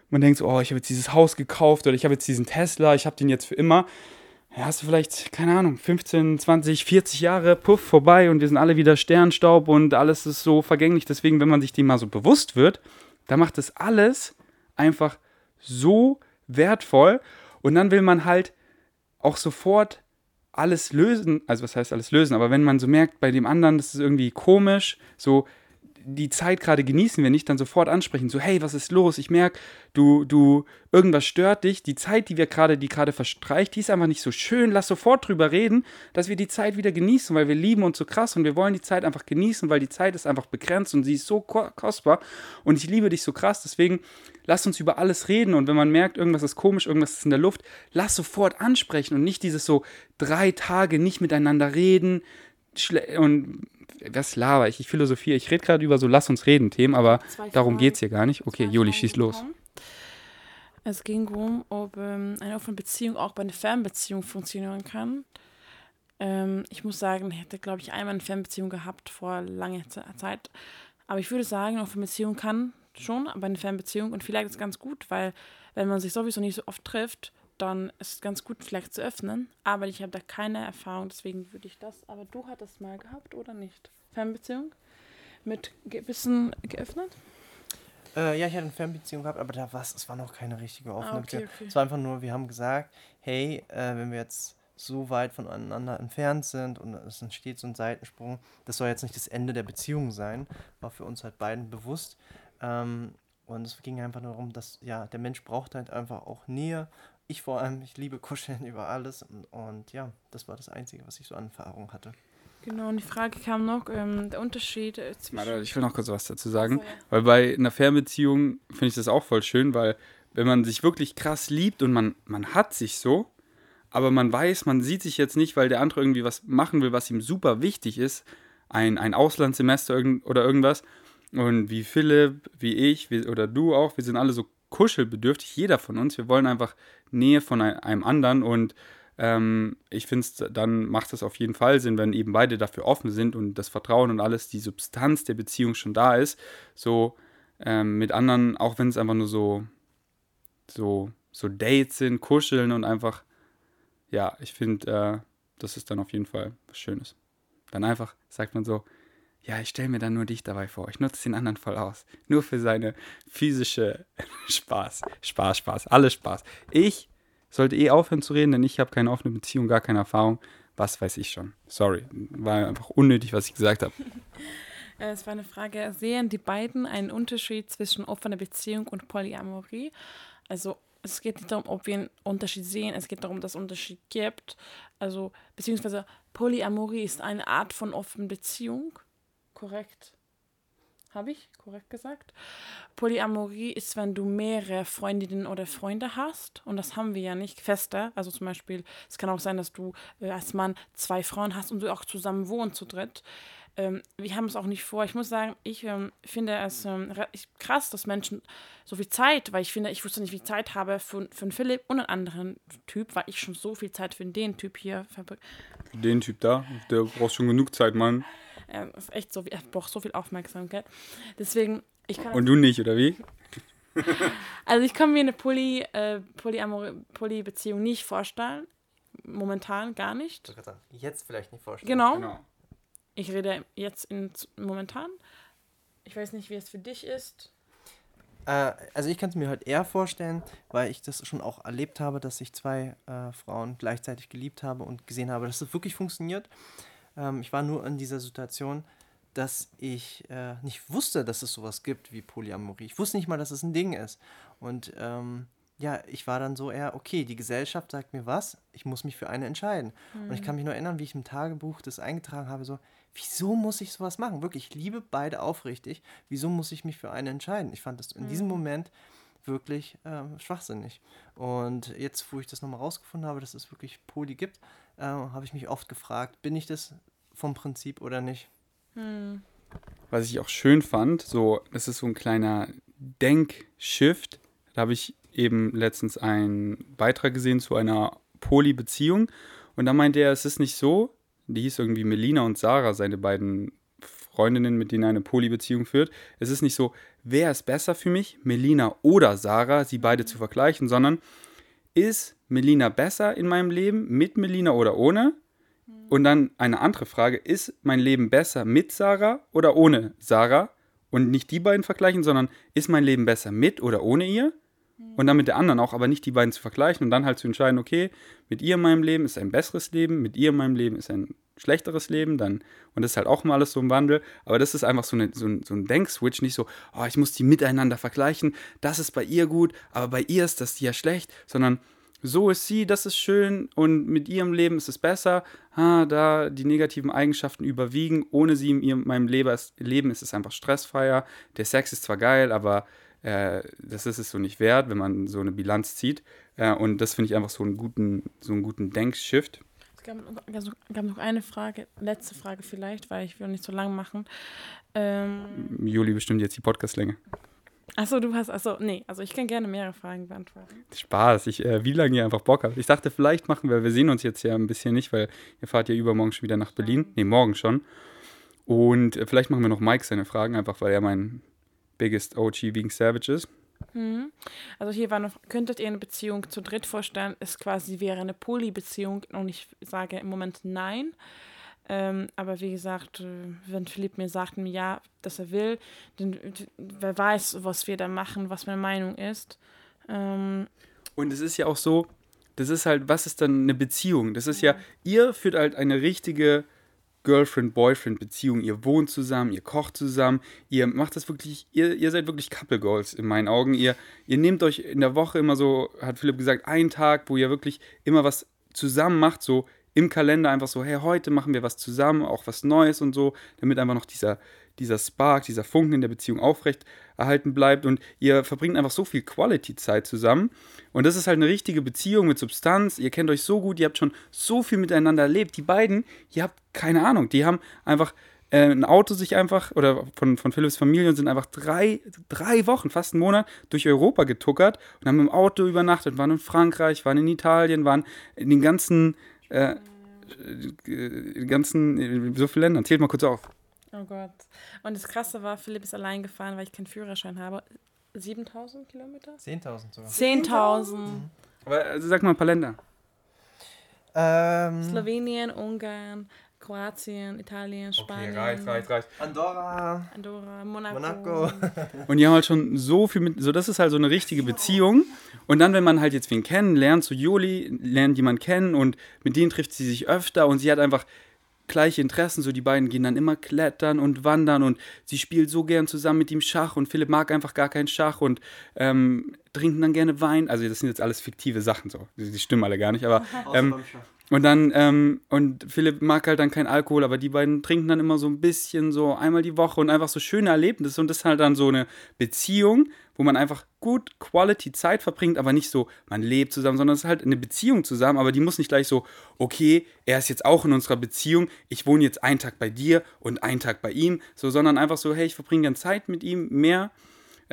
man denkt so, oh, ich habe jetzt dieses Haus gekauft oder ich habe jetzt diesen Tesla, ich habe den jetzt für immer. Ja, hast du vielleicht, keine Ahnung, 15, 20, 40 Jahre, puff, vorbei und wir sind alle wieder Sternstaub und alles ist so vergänglich. Deswegen, wenn man sich dem mal so bewusst wird, da macht das alles einfach so wertvoll und dann will man halt auch sofort alles lösen, also was heißt alles lösen, aber wenn man so merkt, bei dem anderen, das ist irgendwie komisch, so, die Zeit gerade genießen wir nicht, dann sofort ansprechen, so hey, was ist los? Ich merke, du, du, irgendwas stört dich. Die Zeit, die wir gerade, die gerade verstreicht, die ist einfach nicht so schön. Lass sofort drüber reden, dass wir die Zeit wieder genießen, weil wir lieben uns so krass und wir wollen die Zeit einfach genießen, weil die Zeit ist einfach begrenzt und sie ist so kostbar und ich liebe dich so krass. Deswegen lass uns über alles reden und wenn man merkt, irgendwas ist komisch, irgendwas ist in der Luft, lass sofort ansprechen und nicht dieses so drei Tage nicht miteinander reden und was laber ich? Ich philosophiere. Ich rede gerade über so Lass uns reden Themen, aber Zwei darum geht es hier gar nicht. Okay, Juli, schieß los. Es ging um, ob ähm, eine offene Beziehung auch bei einer Fernbeziehung funktionieren kann. Ähm, ich muss sagen, ich hätte, glaube ich, einmal eine Fernbeziehung gehabt vor langer Zeit. Aber ich würde sagen, eine offene Beziehung kann schon, aber eine Fernbeziehung. Und vielleicht ist es ganz gut, weil wenn man sich sowieso nicht so oft trifft, dann ist es ganz gut, vielleicht zu öffnen. Aber ich habe da keine Erfahrung, deswegen würde ich das. Aber du hattest mal gehabt oder nicht? Fernbeziehung? Mit Gewissen geöffnet? Äh, ja, ich hatte eine Fernbeziehung gehabt, aber da war es war noch keine richtige offene ah, okay, Beziehung. Okay. Es war einfach nur, wir haben gesagt, hey, äh, wenn wir jetzt so weit voneinander entfernt sind und es entsteht so ein Seitensprung, das soll jetzt nicht das Ende der Beziehung sein, war für uns halt beiden bewusst. Ähm, und es ging einfach nur darum, dass ja, der Mensch braucht halt einfach auch Nähe ich vor allem, ich liebe Kuscheln über alles und, und, ja, das war das Einzige, was ich so an Erfahrung hatte. Genau, und die Frage kam noch, ähm, der Unterschied äh, zwischen... Warte, ich will noch kurz was dazu sagen, also, ja. weil bei einer Fernbeziehung finde ich das auch voll schön, weil wenn man sich wirklich krass liebt und man, man hat sich so, aber man weiß, man sieht sich jetzt nicht, weil der andere irgendwie was machen will, was ihm super wichtig ist, ein, ein Auslandssemester oder irgendwas, und wie Philipp, wie ich, wie, oder du auch, wir sind alle so kuschelbedürftig, jeder von uns. Wir wollen einfach Nähe von einem anderen und ähm, ich finde, dann macht es auf jeden Fall Sinn, wenn eben beide dafür offen sind und das Vertrauen und alles, die Substanz der Beziehung schon da ist. So ähm, mit anderen, auch wenn es einfach nur so, so, so Dates sind, kuscheln und einfach, ja, ich finde, äh, das ist dann auf jeden Fall was Schönes. Dann einfach sagt man so, ja, ich stelle mir dann nur dich dabei vor. Ich nutze den anderen voll aus. Nur für seine physische Spaß. Spaß, Spaß, alles Spaß. Ich sollte eh aufhören zu reden, denn ich habe keine offene Beziehung, gar keine Erfahrung. Was weiß ich schon. Sorry, war einfach unnötig, was ich gesagt habe. Es war eine Frage, sehen die beiden einen Unterschied zwischen offener Beziehung und Polyamorie? Also es geht nicht darum, ob wir einen Unterschied sehen, es geht darum, dass es Unterschied gibt. Also, beziehungsweise Polyamorie ist eine Art von offener Beziehung korrekt. Habe ich korrekt gesagt? Polyamorie ist, wenn du mehrere Freundinnen oder Freunde hast. Und das haben wir ja nicht fester. Also zum Beispiel, es kann auch sein, dass du äh, als Mann zwei Frauen hast und du auch zusammen wohnen zu dritt. Ähm, wir haben es auch nicht vor. Ich muss sagen, ich ähm, finde es ähm, krass, dass Menschen so viel Zeit, weil ich finde, ich wusste nicht, wie ich Zeit habe für, für einen Philipp und einen anderen Typ, weil ich schon so viel Zeit für den Typ hier verbringe. Den Typ da, der braucht schon genug Zeit, Mann. Er ist echt so, er braucht so viel Aufmerksamkeit. Deswegen, ich kann. Und du nicht, oder wie? also ich kann mir eine Poly, äh, Poly-Beziehung nicht vorstellen. Momentan gar nicht. Jetzt vielleicht nicht vorstellen. Genau. genau. Ich rede jetzt in, momentan. Ich weiß nicht, wie es für dich ist. Äh, also ich kann es mir halt eher vorstellen, weil ich das schon auch erlebt habe, dass ich zwei äh, Frauen gleichzeitig geliebt habe und gesehen habe, dass es das wirklich funktioniert. Ähm, ich war nur in dieser Situation, dass ich äh, nicht wusste, dass es sowas gibt wie Polyamorie. Ich wusste nicht mal, dass es ein Ding ist. Und ähm, ja, ich war dann so eher, okay, die Gesellschaft sagt mir was, ich muss mich für eine entscheiden. Mhm. Und ich kann mich nur erinnern, wie ich im Tagebuch das eingetragen habe, so, wieso muss ich sowas machen? Wirklich, ich liebe beide aufrichtig. Wieso muss ich mich für eine entscheiden? Ich fand das in mhm. diesem Moment wirklich äh, schwachsinnig. Und jetzt, wo ich das nochmal rausgefunden habe, dass es wirklich Poli gibt, äh, habe ich mich oft gefragt, bin ich das vom Prinzip oder nicht? Hm. Was ich auch schön fand, so, es ist so ein kleiner Denkshift. Da habe ich eben letztens einen Beitrag gesehen zu einer Poly-Beziehung. Und da meinte er, es ist nicht so, die hieß irgendwie Melina und Sarah, seine beiden Freundinnen, mit denen eine Poly-Beziehung führt. Es ist nicht so, wer ist besser für mich, Melina oder Sarah, sie beide zu vergleichen, sondern ist Melina besser in meinem Leben, mit Melina oder ohne? Und dann eine andere Frage, ist mein Leben besser mit Sarah oder ohne Sarah? Und nicht die beiden vergleichen, sondern ist mein Leben besser mit oder ohne ihr? Und dann mit der anderen auch, aber nicht die beiden zu vergleichen und dann halt zu entscheiden, okay, mit ihr in meinem Leben ist ein besseres Leben, mit ihr in meinem Leben ist ein schlechteres Leben, dann, und das ist halt auch mal alles so im Wandel, aber das ist einfach so, eine, so, ein, so ein Denkswitch, nicht so, oh, ich muss die miteinander vergleichen, das ist bei ihr gut, aber bei ihr ist das ja schlecht, sondern so ist sie, das ist schön und mit ihrem Leben ist es besser, ha, da die negativen Eigenschaften überwiegen, ohne sie in ihrem, meinem Leben ist es einfach stressfreier, der Sex ist zwar geil, aber äh, das ist es so nicht wert, wenn man so eine Bilanz zieht. Äh, und das finde ich einfach so einen guten, so einen guten Denkshift. Es gab, also, gab, noch eine Frage, letzte Frage vielleicht, weil ich will nicht so lang machen. Ähm, Juli bestimmt jetzt die Podcastlänge. Achso, du hast, achso, nee, also ich kann gerne mehrere Fragen beantworten. Spaß, ich, äh, wie lange ihr einfach Bock habt. Ich dachte, vielleicht machen wir, wir sehen uns jetzt ja ein bisschen nicht, weil ihr fahrt ja übermorgen schon wieder nach Berlin. Nee, morgen schon. Und äh, vielleicht machen wir noch Mike seine Fragen, einfach weil er mein biggest OG wegen Savage ist. Mhm. Also hier war noch, könntet ihr eine Beziehung zu dritt vorstellen? Es quasi wäre eine Poly-Beziehung und ich sage im Moment nein. Ähm, aber wie gesagt, äh, wenn Philipp mir sagt, ja, dass er will, dann wer weiß, was wir da machen, was meine Meinung ist. Ähm, und es ist ja auch so, das ist halt, was ist dann eine Beziehung? Das ist ja, ihr führt halt eine richtige Girlfriend-Boyfriend-Beziehung. Ihr wohnt zusammen, ihr kocht zusammen, ihr macht das wirklich, ihr, ihr seid wirklich Couple Goals in meinen Augen. Ihr, ihr nehmt euch in der Woche immer so, hat Philipp gesagt, einen Tag, wo ihr wirklich immer was zusammen macht, so im Kalender einfach so, hey, heute machen wir was zusammen, auch was Neues und so, damit einfach noch dieser, dieser Spark, dieser Funken in der Beziehung aufrecht erhalten bleibt und ihr verbringt einfach so viel Quality-Zeit zusammen und das ist halt eine richtige Beziehung mit Substanz, ihr kennt euch so gut, ihr habt schon so viel miteinander erlebt, die beiden, ihr habt keine Ahnung, die haben einfach äh, ein Auto sich einfach, oder von, von Philipps Familie und sind einfach drei, drei Wochen, fast einen Monat durch Europa getuckert und haben im Auto übernachtet, waren in Frankreich, waren in Italien, waren in den ganzen äh, äh, ganzen, so viele Länder. Zählt mal kurz auf. Oh Gott. Und das Krasse war, Philipp ist allein gefahren, weil ich keinen Führerschein habe. 7000 Kilometer? 10.000 sogar. 10.000. Aber also sag mal ein paar Länder. Ähm, Slowenien, Ungarn, Kroatien, Italien, Spanien. Okay, reicht, reicht, reicht. Andorra. Andorra, Monaco. Monaco. Und die haben halt schon so viel mit, so das ist halt so eine richtige Beziehung. Und dann, wenn man halt jetzt wen kennenlernt, so Juli lernt jemand kennen und mit denen trifft sie sich öfter und sie hat einfach gleiche Interessen, so die beiden gehen dann immer klettern und wandern und sie spielt so gern zusammen mit ihm Schach und Philipp mag einfach gar keinen Schach und ähm, trinken dann gerne Wein. Also das sind jetzt alles fiktive Sachen so, die, die stimmen alle gar nicht, aber ähm, und dann, ähm, und Philipp mag halt dann keinen Alkohol, aber die beiden trinken dann immer so ein bisschen, so einmal die Woche und einfach so schöne Erlebnisse. Und das ist halt dann so eine Beziehung, wo man einfach gut Quality Zeit verbringt, aber nicht so, man lebt zusammen, sondern es ist halt eine Beziehung zusammen, aber die muss nicht gleich so, okay, er ist jetzt auch in unserer Beziehung, ich wohne jetzt einen Tag bei dir und einen Tag bei ihm, so, sondern einfach so, hey, ich verbringe dann Zeit mit ihm mehr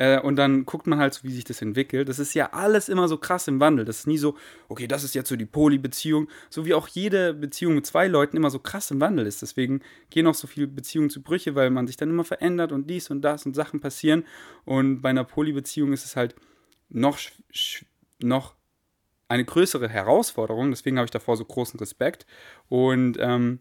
äh, und dann guckt man halt wie sich das entwickelt. Das ist ja alles immer so krass im Wandel. Das ist nie so, okay, das ist jetzt so die Poly-Beziehung. So wie auch jede Beziehung mit zwei Leuten immer so krass im Wandel ist. Deswegen gehen auch so viele Beziehungen zu Brüche, weil man sich dann immer verändert und dies und das und Sachen passieren. Und bei einer Poly-Beziehung ist es halt noch, noch eine größere Herausforderung. Deswegen habe ich davor so großen Respekt. Und ähm,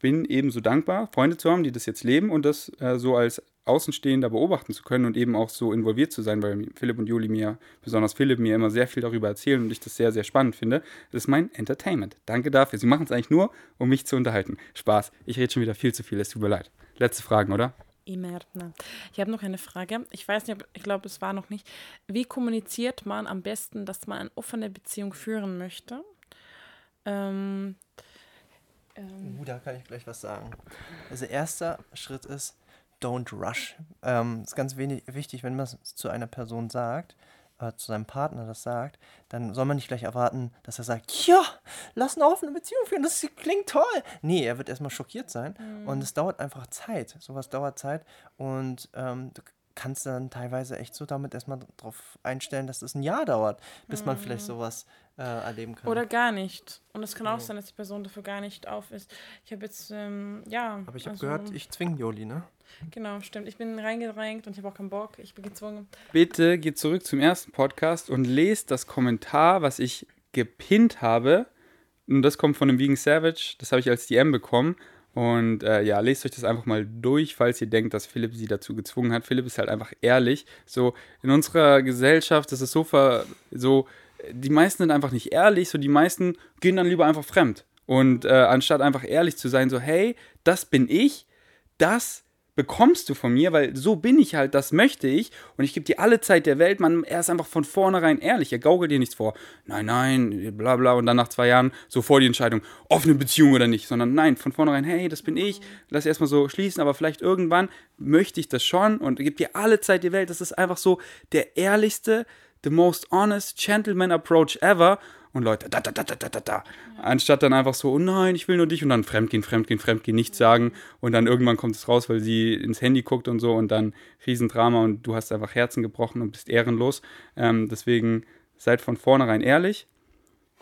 bin eben so dankbar, Freunde zu haben, die das jetzt leben und das äh, so als Außenstehender beobachten zu können und eben auch so involviert zu sein, weil Philipp und Juli mir, besonders Philipp, mir immer sehr viel darüber erzählen und ich das sehr, sehr spannend finde. Das ist mein Entertainment. Danke dafür. Sie machen es eigentlich nur, um mich zu unterhalten. Spaß. Ich rede schon wieder viel zu viel, es tut mir leid. Letzte Fragen, oder? Ich habe noch eine Frage. Ich weiß nicht, ich glaube, es war noch nicht. Wie kommuniziert man am besten, dass man eine offene Beziehung führen möchte? Ähm, ähm. Uh, da kann ich gleich was sagen. Also erster Schritt ist, don't rush. Ähm, ist ganz wenig, wichtig, wenn man es zu einer Person sagt, äh, zu seinem Partner das sagt, dann soll man nicht gleich erwarten, dass er sagt, ja, lass eine offene Beziehung führen, das klingt toll. Nee, er wird erstmal schockiert sein mhm. und es dauert einfach Zeit. Sowas dauert Zeit und ähm, du kannst dann teilweise echt so damit erstmal darauf einstellen, dass es das ein Jahr dauert, bis mhm. man vielleicht mhm. sowas äh, erleben kann. Oder gar nicht. Und es kann auch sein, dass die Person dafür gar nicht auf ist. Ich habe jetzt, ähm, ja. Aber ich habe also, gehört, ich zwinge Joli, ne? Genau, stimmt. Ich bin reingedrängt und ich habe auch keinen Bock. Ich bin gezwungen. Bitte geht zurück zum ersten Podcast und lest das Kommentar, was ich gepinnt habe. Und das kommt von dem Vegan Savage. Das habe ich als DM bekommen. Und äh, ja, lest euch das einfach mal durch, falls ihr denkt, dass Philipp sie dazu gezwungen hat. Philipp ist halt einfach ehrlich. So, in unserer Gesellschaft ist es so, ver so die meisten sind einfach nicht ehrlich, so die meisten gehen dann lieber einfach fremd. Und äh, anstatt einfach ehrlich zu sein, so, hey, das bin ich, das bekommst du von mir, weil so bin ich halt, das möchte ich. Und ich gebe dir alle Zeit der Welt. Man, er ist einfach von vornherein ehrlich, er gaukelt dir nichts vor. Nein, nein, bla bla. Und dann nach zwei Jahren sofort die Entscheidung, offene Beziehung oder nicht, sondern nein, von vornherein, hey, das bin ich, lass erstmal so schließen, aber vielleicht irgendwann möchte ich das schon. Und gebe dir alle Zeit der Welt. Das ist einfach so der ehrlichste, the most honest gentleman approach ever und Leute, da, da, da, da, da, da. Anstatt dann einfach so, oh nein, ich will nur dich und dann fremdgehen, fremdgehen, fremdgehen, nichts sagen und dann irgendwann kommt es raus, weil sie ins Handy guckt und so und dann Riesendrama und du hast einfach Herzen gebrochen und bist ehrenlos. Ähm, deswegen seid von vornherein ehrlich.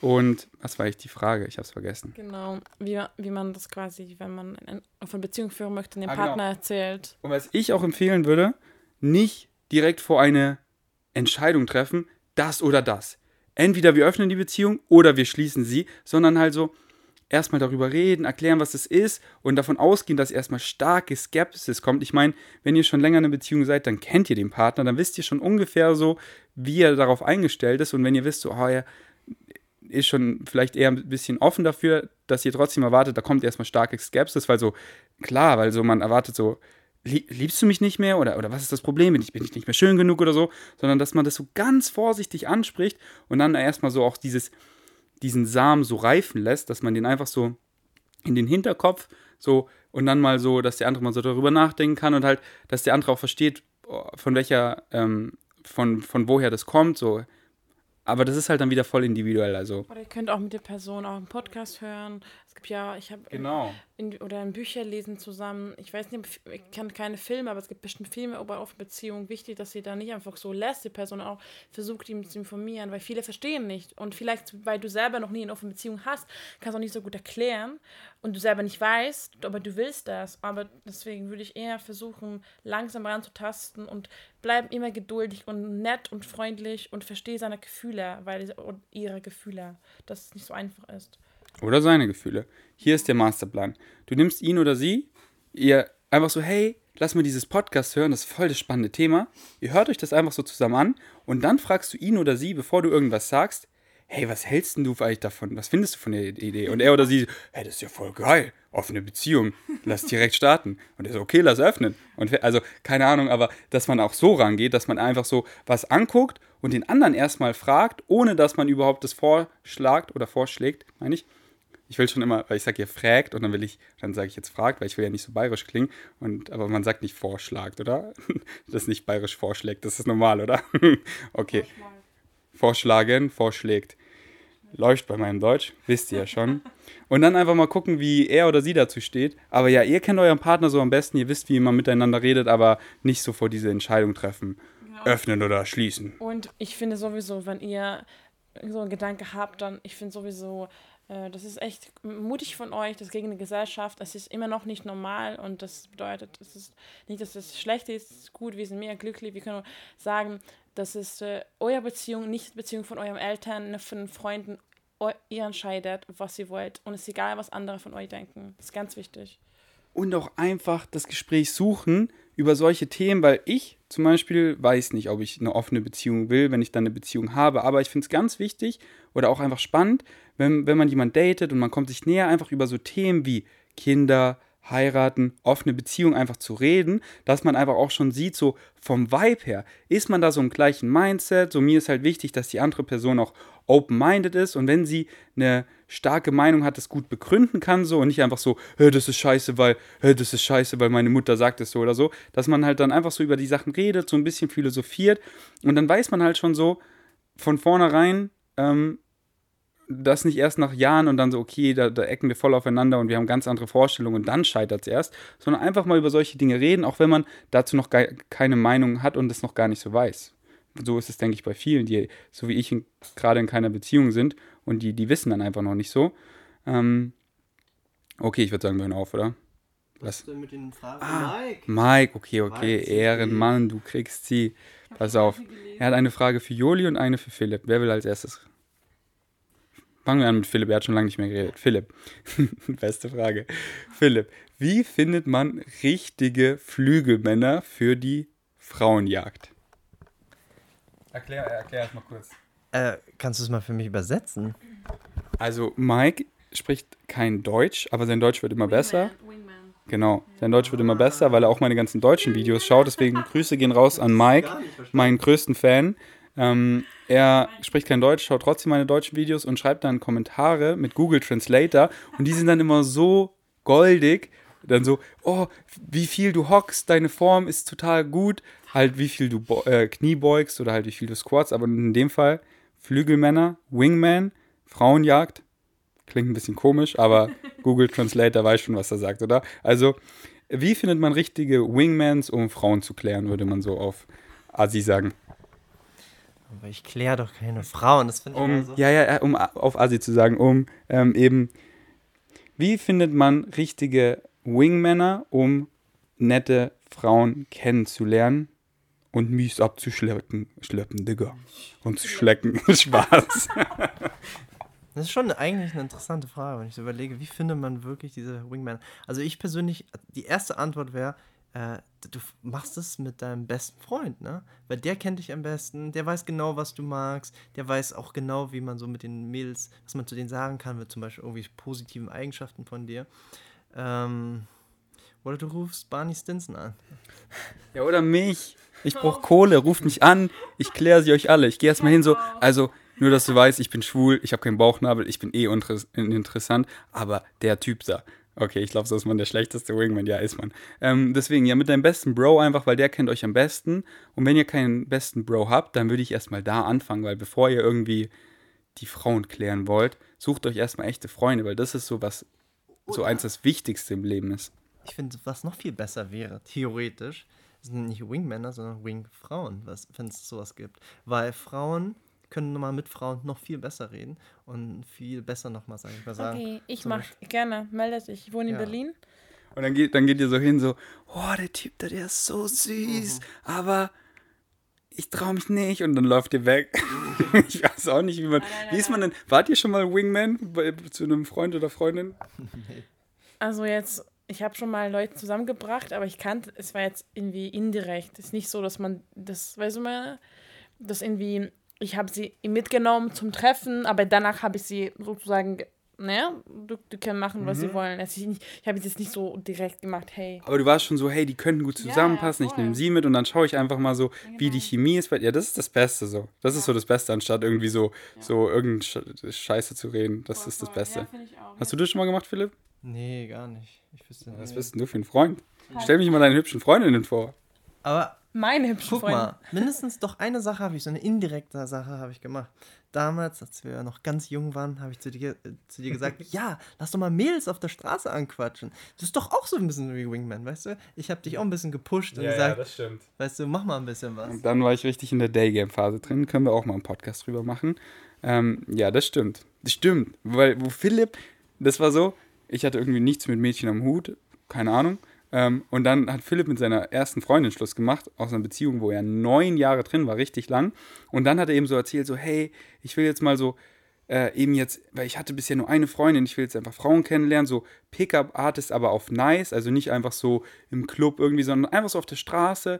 Und was war eigentlich die Frage? Ich habe es vergessen. Genau, wie, wie man das quasi, wenn man auf eine Beziehung führen möchte, dem Ah, genau. Partner erzählt. Und was ich auch empfehlen würde, nicht direkt vor eine Entscheidung treffen, das oder das. Entweder wir öffnen die Beziehung oder wir schließen sie, sondern halt so erstmal darüber reden, erklären, was es ist und davon ausgehen, dass erstmal starke Skepsis kommt. Ich meine, wenn ihr schon länger in einer Beziehung seid, dann kennt ihr den Partner, dann wisst ihr schon ungefähr so, wie er darauf eingestellt ist und wenn ihr wisst, so, oh, er ist schon vielleicht eher ein bisschen offen dafür, dass ihr trotzdem erwartet, da kommt erstmal starke Skepsis, weil so, klar, weil so man erwartet so, "Lie- liebst du mich nicht mehr oder, oder was ist das Problem? Bin ich, bin ich nicht mehr schön genug oder so, sondern dass man das so ganz vorsichtig anspricht und dann erstmal so auch dieses, diesen Samen so reifen lässt, dass man den einfach so in den Hinterkopf so und dann mal so, dass der andere mal so darüber nachdenken kann und halt, dass der andere auch versteht, oh, von welcher, ähm, von, von woher das kommt, so. Aber das ist halt dann wieder voll individuell, also. Oder ihr könnt auch mit der Person auch einen Podcast hören. Es gibt ja, ich habe Genau. in, oder ein Bücher lesen zusammen. Ich weiß nicht, ich kann keine Filme, aber es gibt bestimmt Filme über offene Beziehungen. Wichtig, dass ihr da nicht einfach so lässt, die Person auch versucht, ihm zu informieren, weil viele verstehen nicht. Und vielleicht, weil du selber noch nie eine offene Beziehung hast, kannst du auch nicht so gut erklären und du selber nicht weißt, aber du willst das. Aber deswegen würde ich eher versuchen, langsam ranzutasten und bleib immer geduldig und nett und freundlich und verstehe seine Gefühle, weil und ihre Gefühle, dass es nicht so einfach ist. Oder seine Gefühle. Hier ist der Masterplan. Du nimmst ihn oder sie, ihr einfach so, hey, lass mal dieses Podcast hören, das ist voll das spannende Thema. Ihr hört euch das einfach so zusammen an und dann fragst du ihn oder sie, bevor du irgendwas sagst, hey, was hältst denn du eigentlich davon? Was findest du von der Idee? Und er oder sie, hey, das ist ja voll geil, offene Beziehung, lass direkt starten. Und er so, okay, lass öffnen. Und also, keine Ahnung, aber dass man auch so rangeht, dass man einfach so was anguckt und den anderen erstmal fragt, ohne dass man überhaupt das vorschlagt oder vorschlägt, meine ich. Ich will schon immer, weil ich sage ja fragt und dann will ich, dann sage ich jetzt fragt, weil ich will ja nicht so bayerisch klingen. Und, aber man sagt nicht vorschlagt, oder? Das ist nicht bayerisch vorschlägt, das ist normal, oder? Okay. Vorschlagen, vorschlägt. Läuft bei meinem Deutsch, wisst ihr ja schon. Und dann einfach mal gucken, wie er oder sie dazu steht. Aber ja, ihr kennt euren Partner so am besten, ihr wisst, wie man miteinander redet, aber nicht sofort diese Entscheidung treffen. Öffnen oder schließen. Und ich finde sowieso, wenn ihr so einen Gedanke habt, dann, ich finde sowieso, das ist echt mutig von euch, das gegen die Gesellschaft. Es ist immer noch nicht normal und das bedeutet, es ist nicht, dass es schlecht ist, es ist gut, wir sind mega glücklich. Wir können sagen, das ist äh, eure Beziehung, nicht die Beziehung von euren Eltern, von den Freunden. Eu- Ihr entscheidet, was ihr wollt und es ist egal, was andere von euch denken. Das ist ganz wichtig. und auch einfach das Gespräch suchen über solche Themen, weil ich zum Beispiel weiß nicht, ob ich eine offene Beziehung will, wenn ich dann eine Beziehung habe, aber ich finde es ganz wichtig oder auch einfach spannend, wenn, wenn man jemanden datet und man kommt sich näher, einfach über so Themen wie Kinder, heiraten, offene Beziehung einfach zu reden, dass man einfach auch schon sieht, so vom Vibe her, ist man da so im gleichen Mindset, so mir ist halt wichtig, dass die andere Person auch open-minded ist. Und wenn sie eine starke Meinung hat, das gut begründen kann so und nicht einfach so, "Hä, das ist scheiße, weil, hä, das ist scheiße, weil meine Mutter sagt es so oder so, dass man halt dann einfach so über die Sachen redet, so ein bisschen philosophiert. Und dann weiß man halt schon so von vornherein, ähm, das nicht erst nach Jahren und dann so, okay, da, da ecken wir voll aufeinander und wir haben ganz andere Vorstellungen und dann scheitert es erst, sondern einfach mal über solche Dinge reden, auch wenn man dazu noch keine Meinung hat und es noch gar nicht so weiß. So ist es, denke ich, bei vielen, die so wie ich gerade in keiner Beziehung sind und die, die wissen dann einfach noch nicht so. Ähm, okay, ich würde sagen, wir hören auf, oder? Was ist denn mit den Fragen Ah, Mike? Mike, okay, okay, Mike, Ehrenmann, du kriegst sie. Pass auf. Er hat eine Frage für Joli und eine für Philipp. Wer will als erstes? Fangen wir an mit Philipp, er hat schon lange nicht mehr geredet. Philipp, beste Frage. Philipp, wie findet man richtige Flügelmänner für die Frauenjagd? Erklär, erklär erst mal kurz. Äh, kannst du es mal für mich übersetzen? Also Mike spricht kein Deutsch, aber sein Deutsch wird immer besser. Genau, sein Deutsch wird immer besser, weil er auch meine ganzen deutschen Videos schaut. Deswegen Grüße gehen raus an Mike, meinen größten Fan. Ähm, er spricht kein Deutsch, schaut trotzdem meine deutschen Videos und schreibt dann Kommentare mit Google Translator. Und die sind dann immer so goldig. Dann so, oh, wie viel du hockst, deine Form ist total gut. Halt, wie viel du äh, Knie beugst oder halt wie viel du squats. Aber in dem Fall Flügelmänner, Wingman, Frauenjagd. Klingt ein bisschen komisch, aber Google Translator weiß schon, was er sagt, oder? Also, wie findet man richtige Wingmans, um Frauen zu klären, würde man so auf Asi sagen. Aber ich kläre doch keine Frauen, das finde ich um, so. Ja, ja, um auf Asi zu sagen, um ähm, eben, wie findet man richtige Wingmänner, um nette Frauen kennenzulernen und mies abzuschleppen, schleppen, Digga. Und zu schlecken. Spaß. Das ist schon eigentlich eine interessante Frage, wenn ich so überlege, wie findet man wirklich diese Wingman? Also ich persönlich, die erste Antwort wäre, äh, du machst es mit deinem besten Freund, ne? Weil der kennt dich am besten, der weiß genau, was du magst, der weiß auch genau, wie man so mit den Mädels, was man zu denen sagen kann, mit zum Beispiel irgendwie positiven Eigenschaften von dir. Ähm, oder du rufst Barney Stinson an. Ja, oder mich. Ich brauche Kohle, ruft mich an, ich kläre sie euch alle. Ich gehe erstmal hin so, also nur, dass du weißt, ich bin schwul, ich habe keinen Bauchnabel, ich bin eh interessant, aber der Typ da. Okay, ich glaube, so ist man der schlechteste Wingman. Ja, ist man. Ähm, deswegen, ja, mit deinem besten Bro einfach, weil der kennt euch am besten. Und wenn ihr keinen besten Bro habt, dann würde ich erstmal da anfangen, weil bevor ihr irgendwie die Frauen klären wollt, sucht euch erstmal echte Freunde, weil das ist so was, so eins das Wichtigste im Leben ist. Ich finde, was noch viel besser wäre, theoretisch, sind nicht Wingmänner, sondern Wingfrauen, wenn es sowas gibt. Weil Frauen können nochmal mit Frauen noch viel besser reden und viel besser nochmal, sagen. Okay, ich mach Beispiel. gerne, melde dich. Ich wohne in ja. Berlin. Und dann geht, dann geht ihr so hin, so, oh, der Typ da, der ist so süß, mhm. aber ich traue mich nicht und dann läuft ihr weg. ich weiß auch nicht, wie man. Nein, nein, wie ist man denn? Wart ihr schon mal Wingman bei, zu einem Freund oder Freundin? Also jetzt, ich habe schon mal Leute zusammengebracht, aber ich kannte, es war jetzt irgendwie indirekt. Es ist nicht so, dass man das, weißt du mal, das irgendwie ich habe sie mitgenommen zum Treffen, aber danach habe ich sie sozusagen, ne, du, du können machen, was mhm. sie wollen. Also ich, nicht, ich habe es jetzt nicht so direkt gemacht, hey. Aber du warst schon so, hey, die könnten gut zusammenpassen, ja, ja, ich nehme sie mit und dann schaue ich einfach mal so, genau. wie die Chemie ist. Ja, das ist das Beste so. Das ja. ist so das Beste, anstatt irgendwie so, so irgendeine Scheiße zu reden. Das voll, ist das voll. Beste. Hast du das schon mal gemacht, Philipp? Nee, gar nicht. Ich wüsste Was bist denn du für ein Freund? Halt. Stell mich mal deine hübschen Freundinnen vor. Aber meine hübschen Guck Freunde. mal, mindestens doch eine Sache habe ich, so eine indirekte Sache habe ich gemacht. Damals, als wir noch ganz jung waren, habe ich zu dir, äh, zu dir gesagt, ja, lass doch mal Mädels auf der Straße anquatschen. Das ist doch auch so ein bisschen wie Wingman, weißt du? Ich habe dich auch ein bisschen gepusht und ja, gesagt, ja, das stimmt. weißt du, mach mal ein bisschen was. Und dann war ich richtig in der Daygame-Phase drin, können wir auch mal einen Podcast drüber machen. Ähm, ja, das stimmt. Das stimmt, weil wo Philipp, das war so, ich hatte irgendwie nichts mit Mädchen am Hut, keine Ahnung. Ähm, und dann hat Philipp mit seiner ersten Freundin Schluss gemacht, aus einer Beziehung, wo er neun Jahre drin war, richtig lang. Und dann hat er eben so erzählt, so, hey, ich will jetzt mal so, äh, eben jetzt, weil ich hatte bisher nur eine Freundin, ich will jetzt einfach Frauen kennenlernen, so Pickup-Artist, aber auf nice, also nicht einfach so im Club irgendwie, sondern einfach so auf der Straße.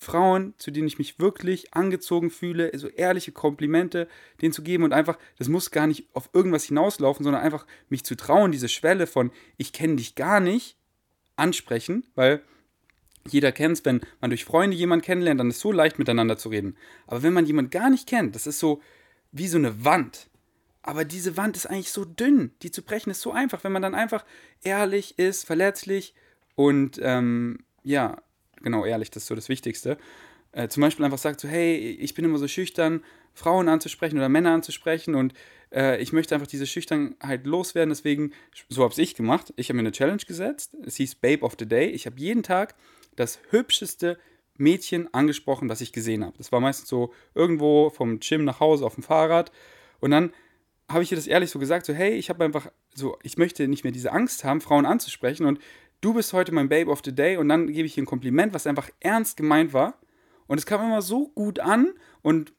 Frauen, zu denen ich mich wirklich angezogen fühle, so ehrliche Komplimente denen zu geben und einfach, das muss gar nicht auf irgendwas hinauslaufen, sondern einfach mich zu trauen, diese Schwelle von, ich kenne dich gar nicht, ansprechen, weil jeder kennt es, wenn man durch Freunde jemanden kennenlernt, dann ist es so leicht miteinander zu reden. Aber wenn man jemanden gar nicht kennt, das ist so wie so eine Wand. Aber diese Wand ist eigentlich so dünn. Die zu brechen ist so einfach, wenn man dann einfach ehrlich ist, verletzlich und ähm, ja, genau, ehrlich, das ist so das Wichtigste. Äh, zum Beispiel einfach sagt so, hey, ich bin immer so schüchtern, Frauen anzusprechen oder Männer anzusprechen und äh, ich möchte einfach diese Schüchternheit loswerden. Deswegen, so habe ich gemacht. Ich habe mir eine Challenge gesetzt. Es hieß Babe of the Day. Ich habe jeden Tag das hübscheste Mädchen angesprochen, das ich gesehen habe. Das war meistens so irgendwo vom Gym nach Hause auf dem Fahrrad. Und dann habe ich ihr das ehrlich so gesagt, so hey, ich habe einfach so, ich möchte nicht mehr diese Angst haben, Frauen anzusprechen und du bist heute mein Babe of the Day und dann gebe ich ihr ein Kompliment, was einfach ernst gemeint war. Und es kam immer so gut an und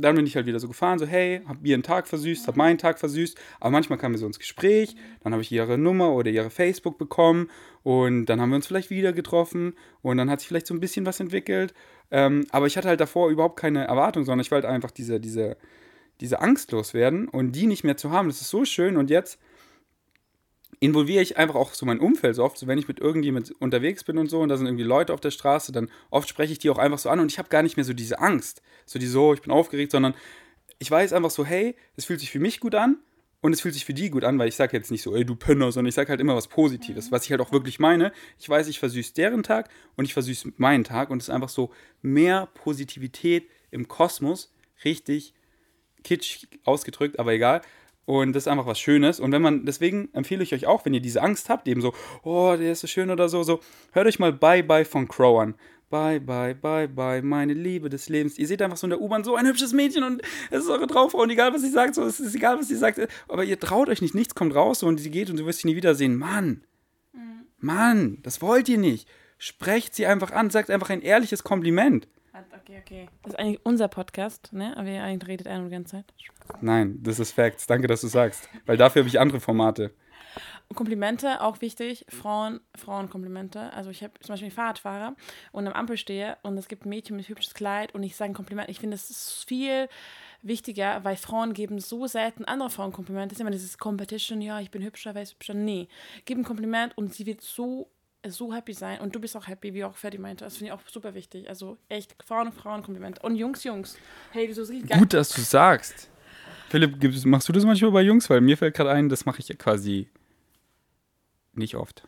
dann bin ich halt wieder so gefahren, so hey, hab ihren Tag versüßt, hab meinen Tag versüßt, aber manchmal kamen wir so ins Gespräch, dann habe ich ihre Nummer oder ihre Facebook bekommen und dann haben wir uns vielleicht wieder getroffen und dann hat sich vielleicht so ein bisschen was entwickelt, ähm, aber ich hatte halt davor überhaupt keine Erwartung, sondern ich wollte einfach diese, diese, diese Angst loswerden und die nicht mehr zu haben, das ist so schön und jetzt involviere ich einfach auch so mein Umfeld so oft, so wenn ich mit irgendjemand unterwegs bin und so und da sind irgendwie Leute auf der Straße, dann oft spreche ich die auch einfach so an und ich habe gar nicht mehr so diese Angst, so die so, ich bin aufgeregt, sondern ich weiß einfach so, hey, es fühlt sich für mich gut an und es fühlt sich für die gut an, weil ich sage jetzt nicht so, ey, du Penner, sondern ich sage halt immer was Positives, was ich halt auch wirklich meine. Ich weiß, ich versüße deren Tag und ich versüße meinen Tag und es ist einfach so mehr Positivität im Kosmos, richtig kitsch ausgedrückt, aber egal. Und das ist einfach was Schönes. Und wenn man, deswegen empfehle ich euch auch, wenn ihr diese Angst habt, eben so, oh, der ist so schön oder so, so, hört euch mal Bye Bye von Crow an. Bye, bye, bye, bye, meine Liebe des Lebens. Ihr seht einfach so in der U-Bahn so ein hübsches Mädchen und es ist eure Traumfrau und egal, was sie sagt, so, es ist egal, was sie sagt, aber ihr traut euch nicht, nichts kommt raus so, und sie geht und du wirst sie nie wiedersehen. Mann, mhm. Mann, das wollt ihr nicht. Sprecht sie einfach an, sagt einfach ein ehrliches Kompliment. Okay, okay. Das ist eigentlich unser Podcast, ne? Aber ihr eigentlich redet eine die ganze Zeit. Nein, das ist Facts. Danke, dass du sagst. Weil dafür habe ich andere Formate. Komplimente, auch wichtig. Frauen, Frauenkomplimente. Also ich habe zum Beispiel einen Fahrradfahrer und am Ampel stehe und es gibt ein Mädchen mit hübsches Kleid und ich sage ein Kompliment. Ich finde, das ist viel wichtiger, weil Frauen geben so selten andere Frauen Komplimente. Das ist immer dieses Competition, ja, ich bin hübscher, wer ist hübscher. Nee, gib ein Kompliment und sie wird so so happy sein und du bist auch happy, wie auch Ferdi meinte. Das finde ich auch super wichtig. Also echt, Frauen, Frauen Kompliment. Und Jungs, Jungs. Hey, du so geil. Gut, dass du sagst. Philipp, machst du das manchmal bei Jungs? Weil mir fällt gerade ein, das mache ich ja quasi nicht oft.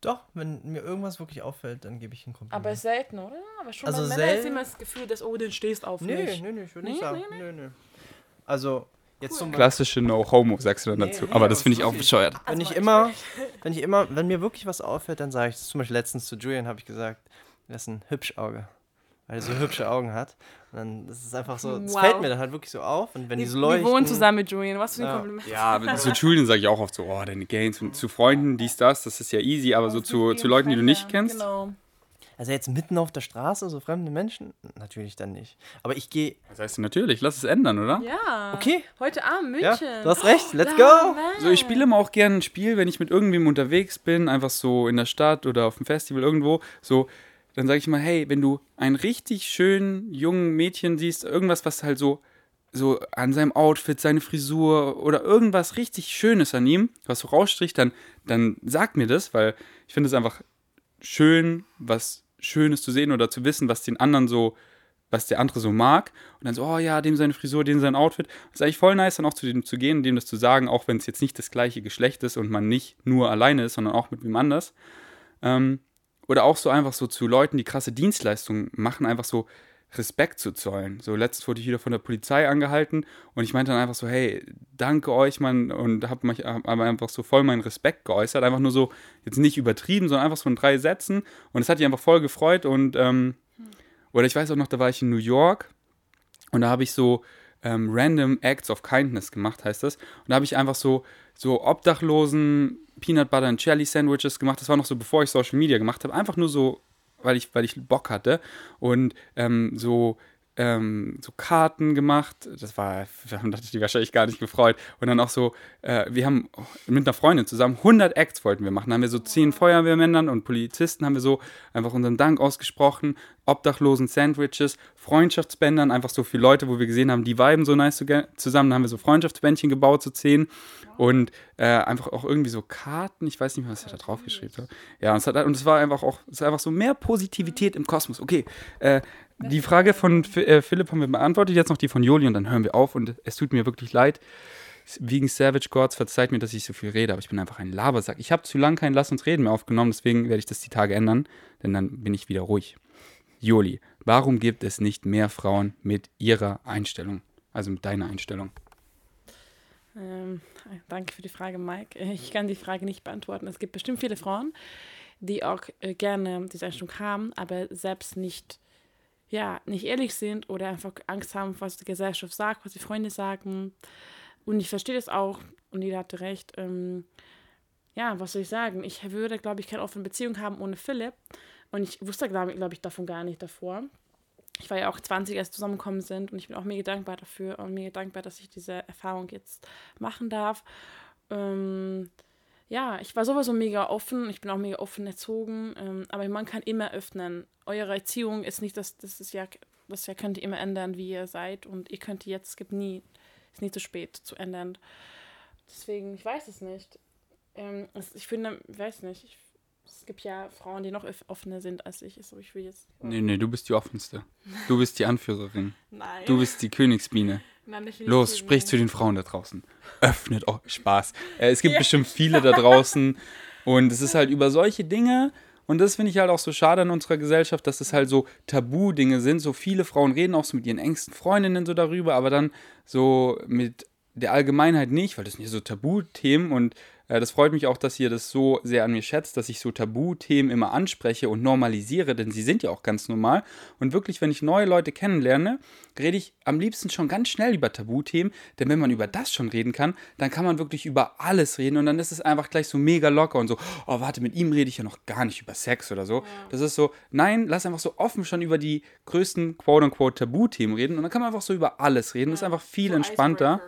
Doch, wenn mir irgendwas wirklich auffällt, dann gebe ich ein Kompliment. Aber selten, oder? Aber schon also bei Männern ist immer das Gefühl, dass, oh, den stehst auf nee, mich. Nee, nee, ich würde nicht nee, sagen. Nee, nee. nee, Also, Jetzt cool. Klassische No-Homo sagst du dann dazu. Nee, Aber das finde ich auch bescheuert. Wenn ich immer, wenn ich immer, wenn mir wirklich was auffällt, dann sage ich zum Beispiel letztens zu Julian, habe ich gesagt, das ist ein Hübschauge. Weil er so hübsche Augen hat. Und dann das ist einfach so, das wow. fällt mir dann halt wirklich so auf. Und wenn die, die so leuchten. Wir wohnen zusammen mit Julian, was für ein ja. Kompliment. Ja, zu Julian sage ich auch oft so, oh, deine Gains. Und zu Freunden, dies, das, das ist ja easy. Aber so zu, zu Leuten, die du nicht kennst. Genau. Also jetzt mitten auf der Straße, so fremde Menschen? Natürlich dann nicht. Aber ich gehe. Das heißt natürlich, lass es ändern, oder? Ja. Okay. Heute Abend München. Ja, du hast recht, let's go. So, ich spiele immer auch gerne ein Spiel, wenn ich mit irgendwem unterwegs bin, einfach so in der Stadt oder auf dem Festival irgendwo, so, dann sage ich mal, hey, wenn du einen richtig schönen jungen Mädchen siehst, irgendwas, was halt so so an seinem Outfit, seine Frisur oder irgendwas richtig Schönes an ihm, was so rausstricht, dann, dann sag mir das, weil ich finde es einfach schön, was Schönes zu sehen oder zu wissen, was den anderen so, was der andere so mag. Und dann so, oh ja, dem seine Frisur, dem sein Outfit. Das ist eigentlich voll nice, dann auch zu dem zu gehen dem das zu sagen, auch wenn es jetzt nicht das gleiche Geschlecht ist und man nicht nur alleine ist, sondern auch mit wem anders. Ähm, oder auch so einfach so zu Leuten, die krasse Dienstleistungen machen, einfach so, Respekt zu zollen. So, letztens wurde ich wieder von der Polizei angehalten und ich meinte dann einfach so, hey, danke euch, Mann, und habe hab einfach so voll meinen Respekt geäußert. Einfach nur so, jetzt nicht übertrieben, sondern einfach so in drei Sätzen. Und es hat mich einfach voll gefreut und, ähm, oder ich weiß auch noch, da war ich in New York und da habe ich so ähm, Random Acts of Kindness gemacht, heißt das. Und da habe ich einfach so, so Obdachlosen Peanut Butter and Jelly Sandwiches gemacht. Das war noch so, bevor ich Social Media gemacht habe. Einfach nur so weil ich, weil ich Bock hatte. Und ähm, so, ähm, so Karten gemacht. Das war, da hat die wahrscheinlich gar nicht gefreut. Und dann auch so, äh, wir haben mit einer Freundin zusammen 100 Acts wollten wir machen. Da haben wir so 10 Feuerwehrmännern und Polizisten haben wir so einfach unseren Dank ausgesprochen. Obdachlosen Sandwiches, Freundschaftsbändern, einfach so viele Leute, wo wir gesehen haben, die viben so nice zusammen. Da haben wir so Freundschaftsbändchen gebaut, so 10 und äh, einfach auch irgendwie so Karten. Ich weiß nicht mehr, was er da drauf geschrieben hat. Ja, und es, hat, und es war einfach auch, es war einfach so mehr Positivität im Kosmos. Okay, äh, die Frage von äh, Philipp haben wir beantwortet, jetzt noch die von Joli und dann hören wir auf und es tut mir wirklich leid. Wegen Savage Gods verzeiht mir, dass ich so viel rede, aber ich bin einfach ein Labersack. Ich habe zu lange kein Lass uns reden mehr aufgenommen, deswegen werde ich das die Tage ändern, denn dann bin ich wieder ruhig. Joli, warum gibt es nicht mehr Frauen mit ihrer Einstellung, also mit deiner Einstellung? Ähm, danke für die Frage, Mike. Ich kann die Frage nicht beantworten. Es gibt bestimmt viele Frauen, die auch äh, gerne diese Einstellung haben, aber selbst nicht, ja, nicht ehrlich sind oder einfach Angst haben, was die Gesellschaft sagt, was die Freunde sagen. Und ich verstehe das auch und jeder hatte recht. Ähm, ja, was soll ich sagen? Ich würde, glaube ich, keine offene Beziehung haben ohne Philipp. Und ich wusste, glaube glaub ich, davon gar nicht davor ich war ja auch 20, als wir zusammengekommen sind und ich bin auch mega dankbar dafür und mega dankbar, dass ich diese Erfahrung jetzt machen darf. Ähm, ja, ich war sowieso mega offen, ich bin auch mega offen erzogen, ähm, aber man kann immer öffnen. Eure Erziehung ist nicht, das, das ist ja, das ja könnt ihr immer ändern, wie ihr seid und ihr könnt jetzt, es gibt nie, ist nie zu spät zu ändern. Deswegen, ich weiß es nicht. ähm, ich finde, weiß nicht, ich, es gibt ja Frauen, die noch offener sind als ich. So, ich will jetzt. Nee, nee, du bist die offenste. Du bist die Anführerin. Nein. Du bist die Königsbiene. Nein, definitiv Los, nicht. sprich zu den Frauen da draußen. Öffnet oh, Spaß. Äh, es gibt bestimmt viele da draußen. Und es ist halt über solche Dinge. Und das finde ich halt auch so schade an unserer Gesellschaft, dass es halt so Tabu-Dinge sind. So viele Frauen reden auch so mit ihren engsten Freundinnen so darüber, aber dann so mit der Allgemeinheit nicht, weil das sind ja so Tabuthemen und das freut mich auch, dass ihr das so sehr an mir schätzt, dass ich so Tabuthemen immer anspreche und normalisiere, denn sie sind ja auch ganz normal. Und wirklich, wenn ich neue Leute kennenlerne, rede ich am liebsten schon ganz schnell über Tabuthemen, denn wenn man über das schon reden kann, dann kann man wirklich über alles reden und dann ist es einfach gleich so mega locker und so, oh warte, mit ihm rede ich ja noch gar nicht über Sex oder so. Das ist so, nein, lass einfach so offen schon über die größten quote-unquote Tabuthemen reden und dann kann man einfach so über alles reden. Das ist einfach viel entspannter.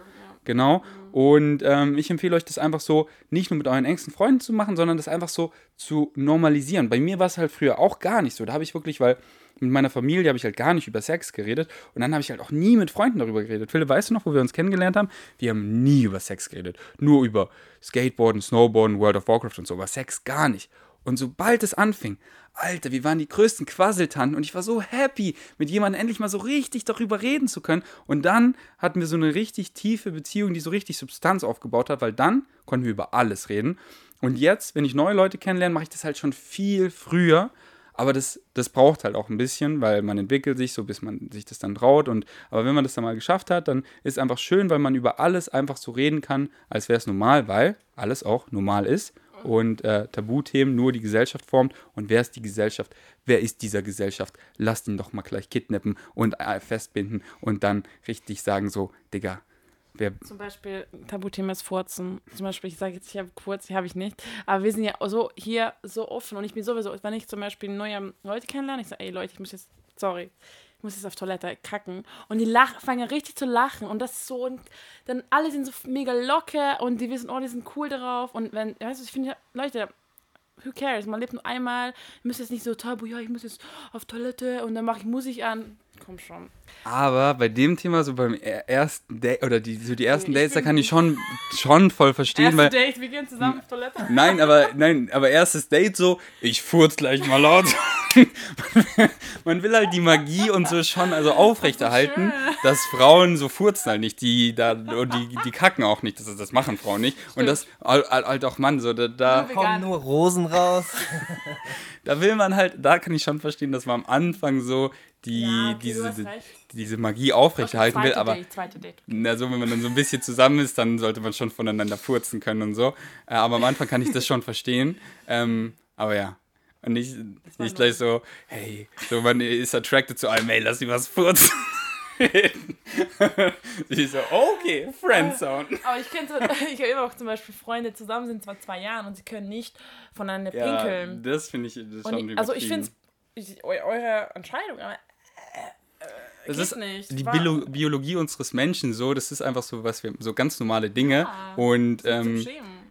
Genau. Und ähm, ich empfehle euch, das einfach so nicht nur mit euren engsten Freunden zu machen, sondern das einfach so zu normalisieren. Bei mir war es halt früher auch gar nicht so. Da habe ich wirklich, weil mit meiner Familie habe ich halt gar nicht über Sex geredet und dann habe ich halt auch nie mit Freunden darüber geredet. Philipp, weißt du noch, wo wir uns kennengelernt haben? Wir haben nie über Sex geredet. Nur über Skateboarden, Snowboarden, World of Warcraft und so, aber Sex gar nicht. Und sobald es anfing, Alter, wir waren die größten Quasseltanten und ich war so happy, mit jemandem endlich mal so richtig darüber reden zu können. Und dann hatten wir so eine richtig tiefe Beziehung, die so richtig Substanz aufgebaut hat, weil dann konnten wir über alles reden. Und jetzt, wenn ich neue Leute kennenlerne, mache ich das halt schon viel früher. Aber das, das braucht halt auch ein bisschen, weil man entwickelt sich so, bis man sich das dann traut. Und, aber wenn man das dann mal geschafft hat, dann ist es einfach schön, weil man über alles einfach so reden kann, als wäre es normal, weil alles auch normal ist und äh, Tabuthemen nur die Gesellschaft formt. Und wer ist die Gesellschaft? Wer ist dieser Gesellschaft? Lasst ihn doch mal gleich kidnappen und äh, festbinden und dann richtig sagen so, Digga, wer... Zum Beispiel, Tabuthema ist Furzen. Zum Beispiel, ich sage jetzt, ich habe kurz, die habe ich nicht. Aber wir sind ja so hier so offen und ich bin sowieso, wenn ich zum Beispiel neue Leute kennenlerne, ich sage, ey Leute, ich muss jetzt, sorry, ich muss jetzt auf Toilette kacken. Und die lach, fangen richtig zu lachen und das ist so, und dann alle sind so mega locker und die wissen, oh, die sind cool darauf. Und wenn, weißt du, ich finde, Leute, who cares? Man lebt nur einmal, ihr müsst jetzt nicht so tabu, ja, ich muss jetzt auf Toilette und dann mache ich Musik an. Komm schon. Aber bei dem Thema, so beim er- ersten Date, oder die, so die ersten Ich Dates, da kann ich schon, schon voll verstehen, Erste. Date, wir gehen zusammen auf Toilette. Nein, aber nein, aber erstes Date so, ich furz gleich mal laut. Man will halt die Magie und so schon also aufrechterhalten, dass Frauen so furzen halt nicht, die da und die, die kacken auch nicht, das, das machen Frauen nicht und das halt auch Mann so da, da, Kommen nur Rosen raus. da will man halt, da kann ich schon verstehen, dass man am Anfang so die Ja, okay, diese diese Magie aufrechterhalten will, Zweite aber Date, zweite Date. na, so, wenn man dann so ein bisschen zusammen ist, dann sollte man schon voneinander furzen können und so. Äh, aber am Anfang kann ich das schon verstehen. Ähm, aber ja. Und nicht, nicht gleich so, hey, so man ist attracted zu einem, ey, lass die was furzen. ich so, okay, Friendzone. Aber ich kenne so, ich habe immer auch zum Beispiel Freunde zusammen sind zwar zwei Jahren und sie können nicht voneinander Ja, pinkeln. das finde ich das schon ich, also ich finde es eure Entscheidung, aber Das geht ist nicht. die Biolo Biologie unseres Menschen so, das ist einfach so was wir so ganz normale Dinge Ja, und ähm.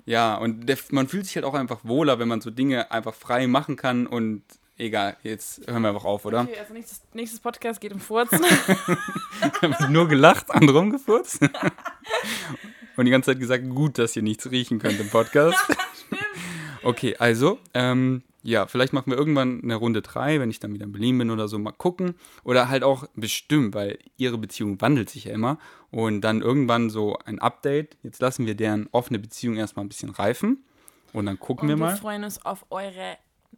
Ja und der, man fühlt sich halt auch einfach wohler, wenn man so Dinge einfach frei machen kann und egal, jetzt hören wir einfach auf, oder? Okay, also nächstes, nächstes Podcast geht um Furzen. nur gelacht, andere rumgefurzt. Und die ganze Zeit gesagt, gut, dass ihr nichts riechen könnt im Podcast. Okay, also, ähm, ja, vielleicht machen wir irgendwann eine Runde drei, wenn ich dann wieder in Berlin bin oder so, mal gucken. Oder halt auch bestimmt, weil ihre Beziehung wandelt sich ja immer. Und dann irgendwann so ein Update. Jetzt lassen wir deren offene Beziehung erstmal ein bisschen reifen. Und dann gucken Und wir wir mal. freuen uns auf eure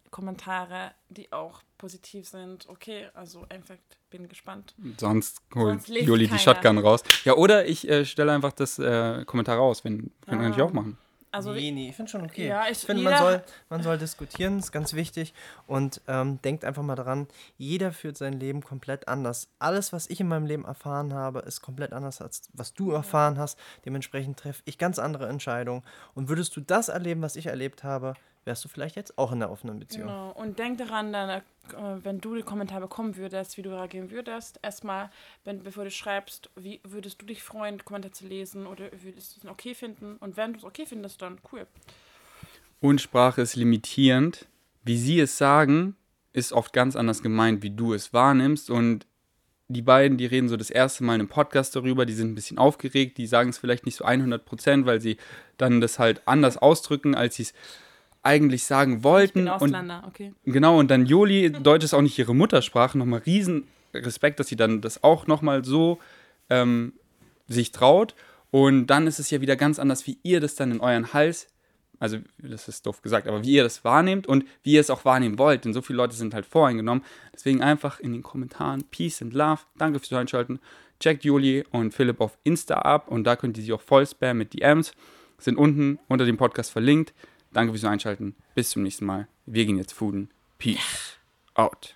Kommentare, die auch positiv sind. Okay, also einfach bin gespannt. Sonst holt Juli die keiner. Shotgun raus. Ja, oder ich äh, stelle einfach das äh, Kommentar raus, wenn können wir Ah. natürlich auch machen. Also nee, nee, ich finde schon okay. Ja, ich- ich finde, man soll, man soll diskutieren, ist ganz wichtig. Und ähm, denkt einfach mal dran, jeder führt sein Leben komplett anders. Alles, was ich in meinem Leben erfahren habe, ist komplett anders, als was du erfahren hast. Dementsprechend treffe ich ganz andere Entscheidungen. Und würdest du das erleben, was ich erlebt habe, wärst du vielleicht jetzt auch in einer offenen Beziehung. Genau. Und denk daran, dann, äh, wenn du den Kommentar bekommen würdest, wie du reagieren würdest. Erstmal, wenn, bevor du schreibst, wie würdest du dich freuen, den Kommentar zu lesen oder würdest du es okay finden? Und wenn du es okay findest, dann cool. Und Sprache ist limitierend. Wie sie es sagen, ist oft ganz anders gemeint, wie du es wahrnimmst. Und die beiden, die reden so das erste Mal in einem Podcast darüber, die sind ein bisschen aufgeregt, die sagen es vielleicht nicht so 100 Prozent, weil sie dann das halt anders ausdrücken, als sie es eigentlich sagen wollten. Ich bin und Ausländer, okay. Genau, und dann Joli, Deutsch ist auch nicht ihre Muttersprache, nochmal riesen Respekt, dass sie dann das auch nochmal so ähm, sich traut. Und dann ist es ja wieder ganz anders, wie ihr das dann in euren Hals, also das ist doof gesagt, aber wie ihr das wahrnehmt und wie ihr es auch wahrnehmen wollt. Denn so viele Leute sind halt voreingenommen. Deswegen einfach in den Kommentaren Peace and Love. Danke fürs Einschalten. Checkt Juli und Philipp auf Insta ab und da könnt ihr sie auch voll spammen mit DMs. Sind unten unter dem Podcast verlinkt. Danke fürs Einschalten. Bis zum nächsten Mal. Wir gehen jetzt fooden. Peace out.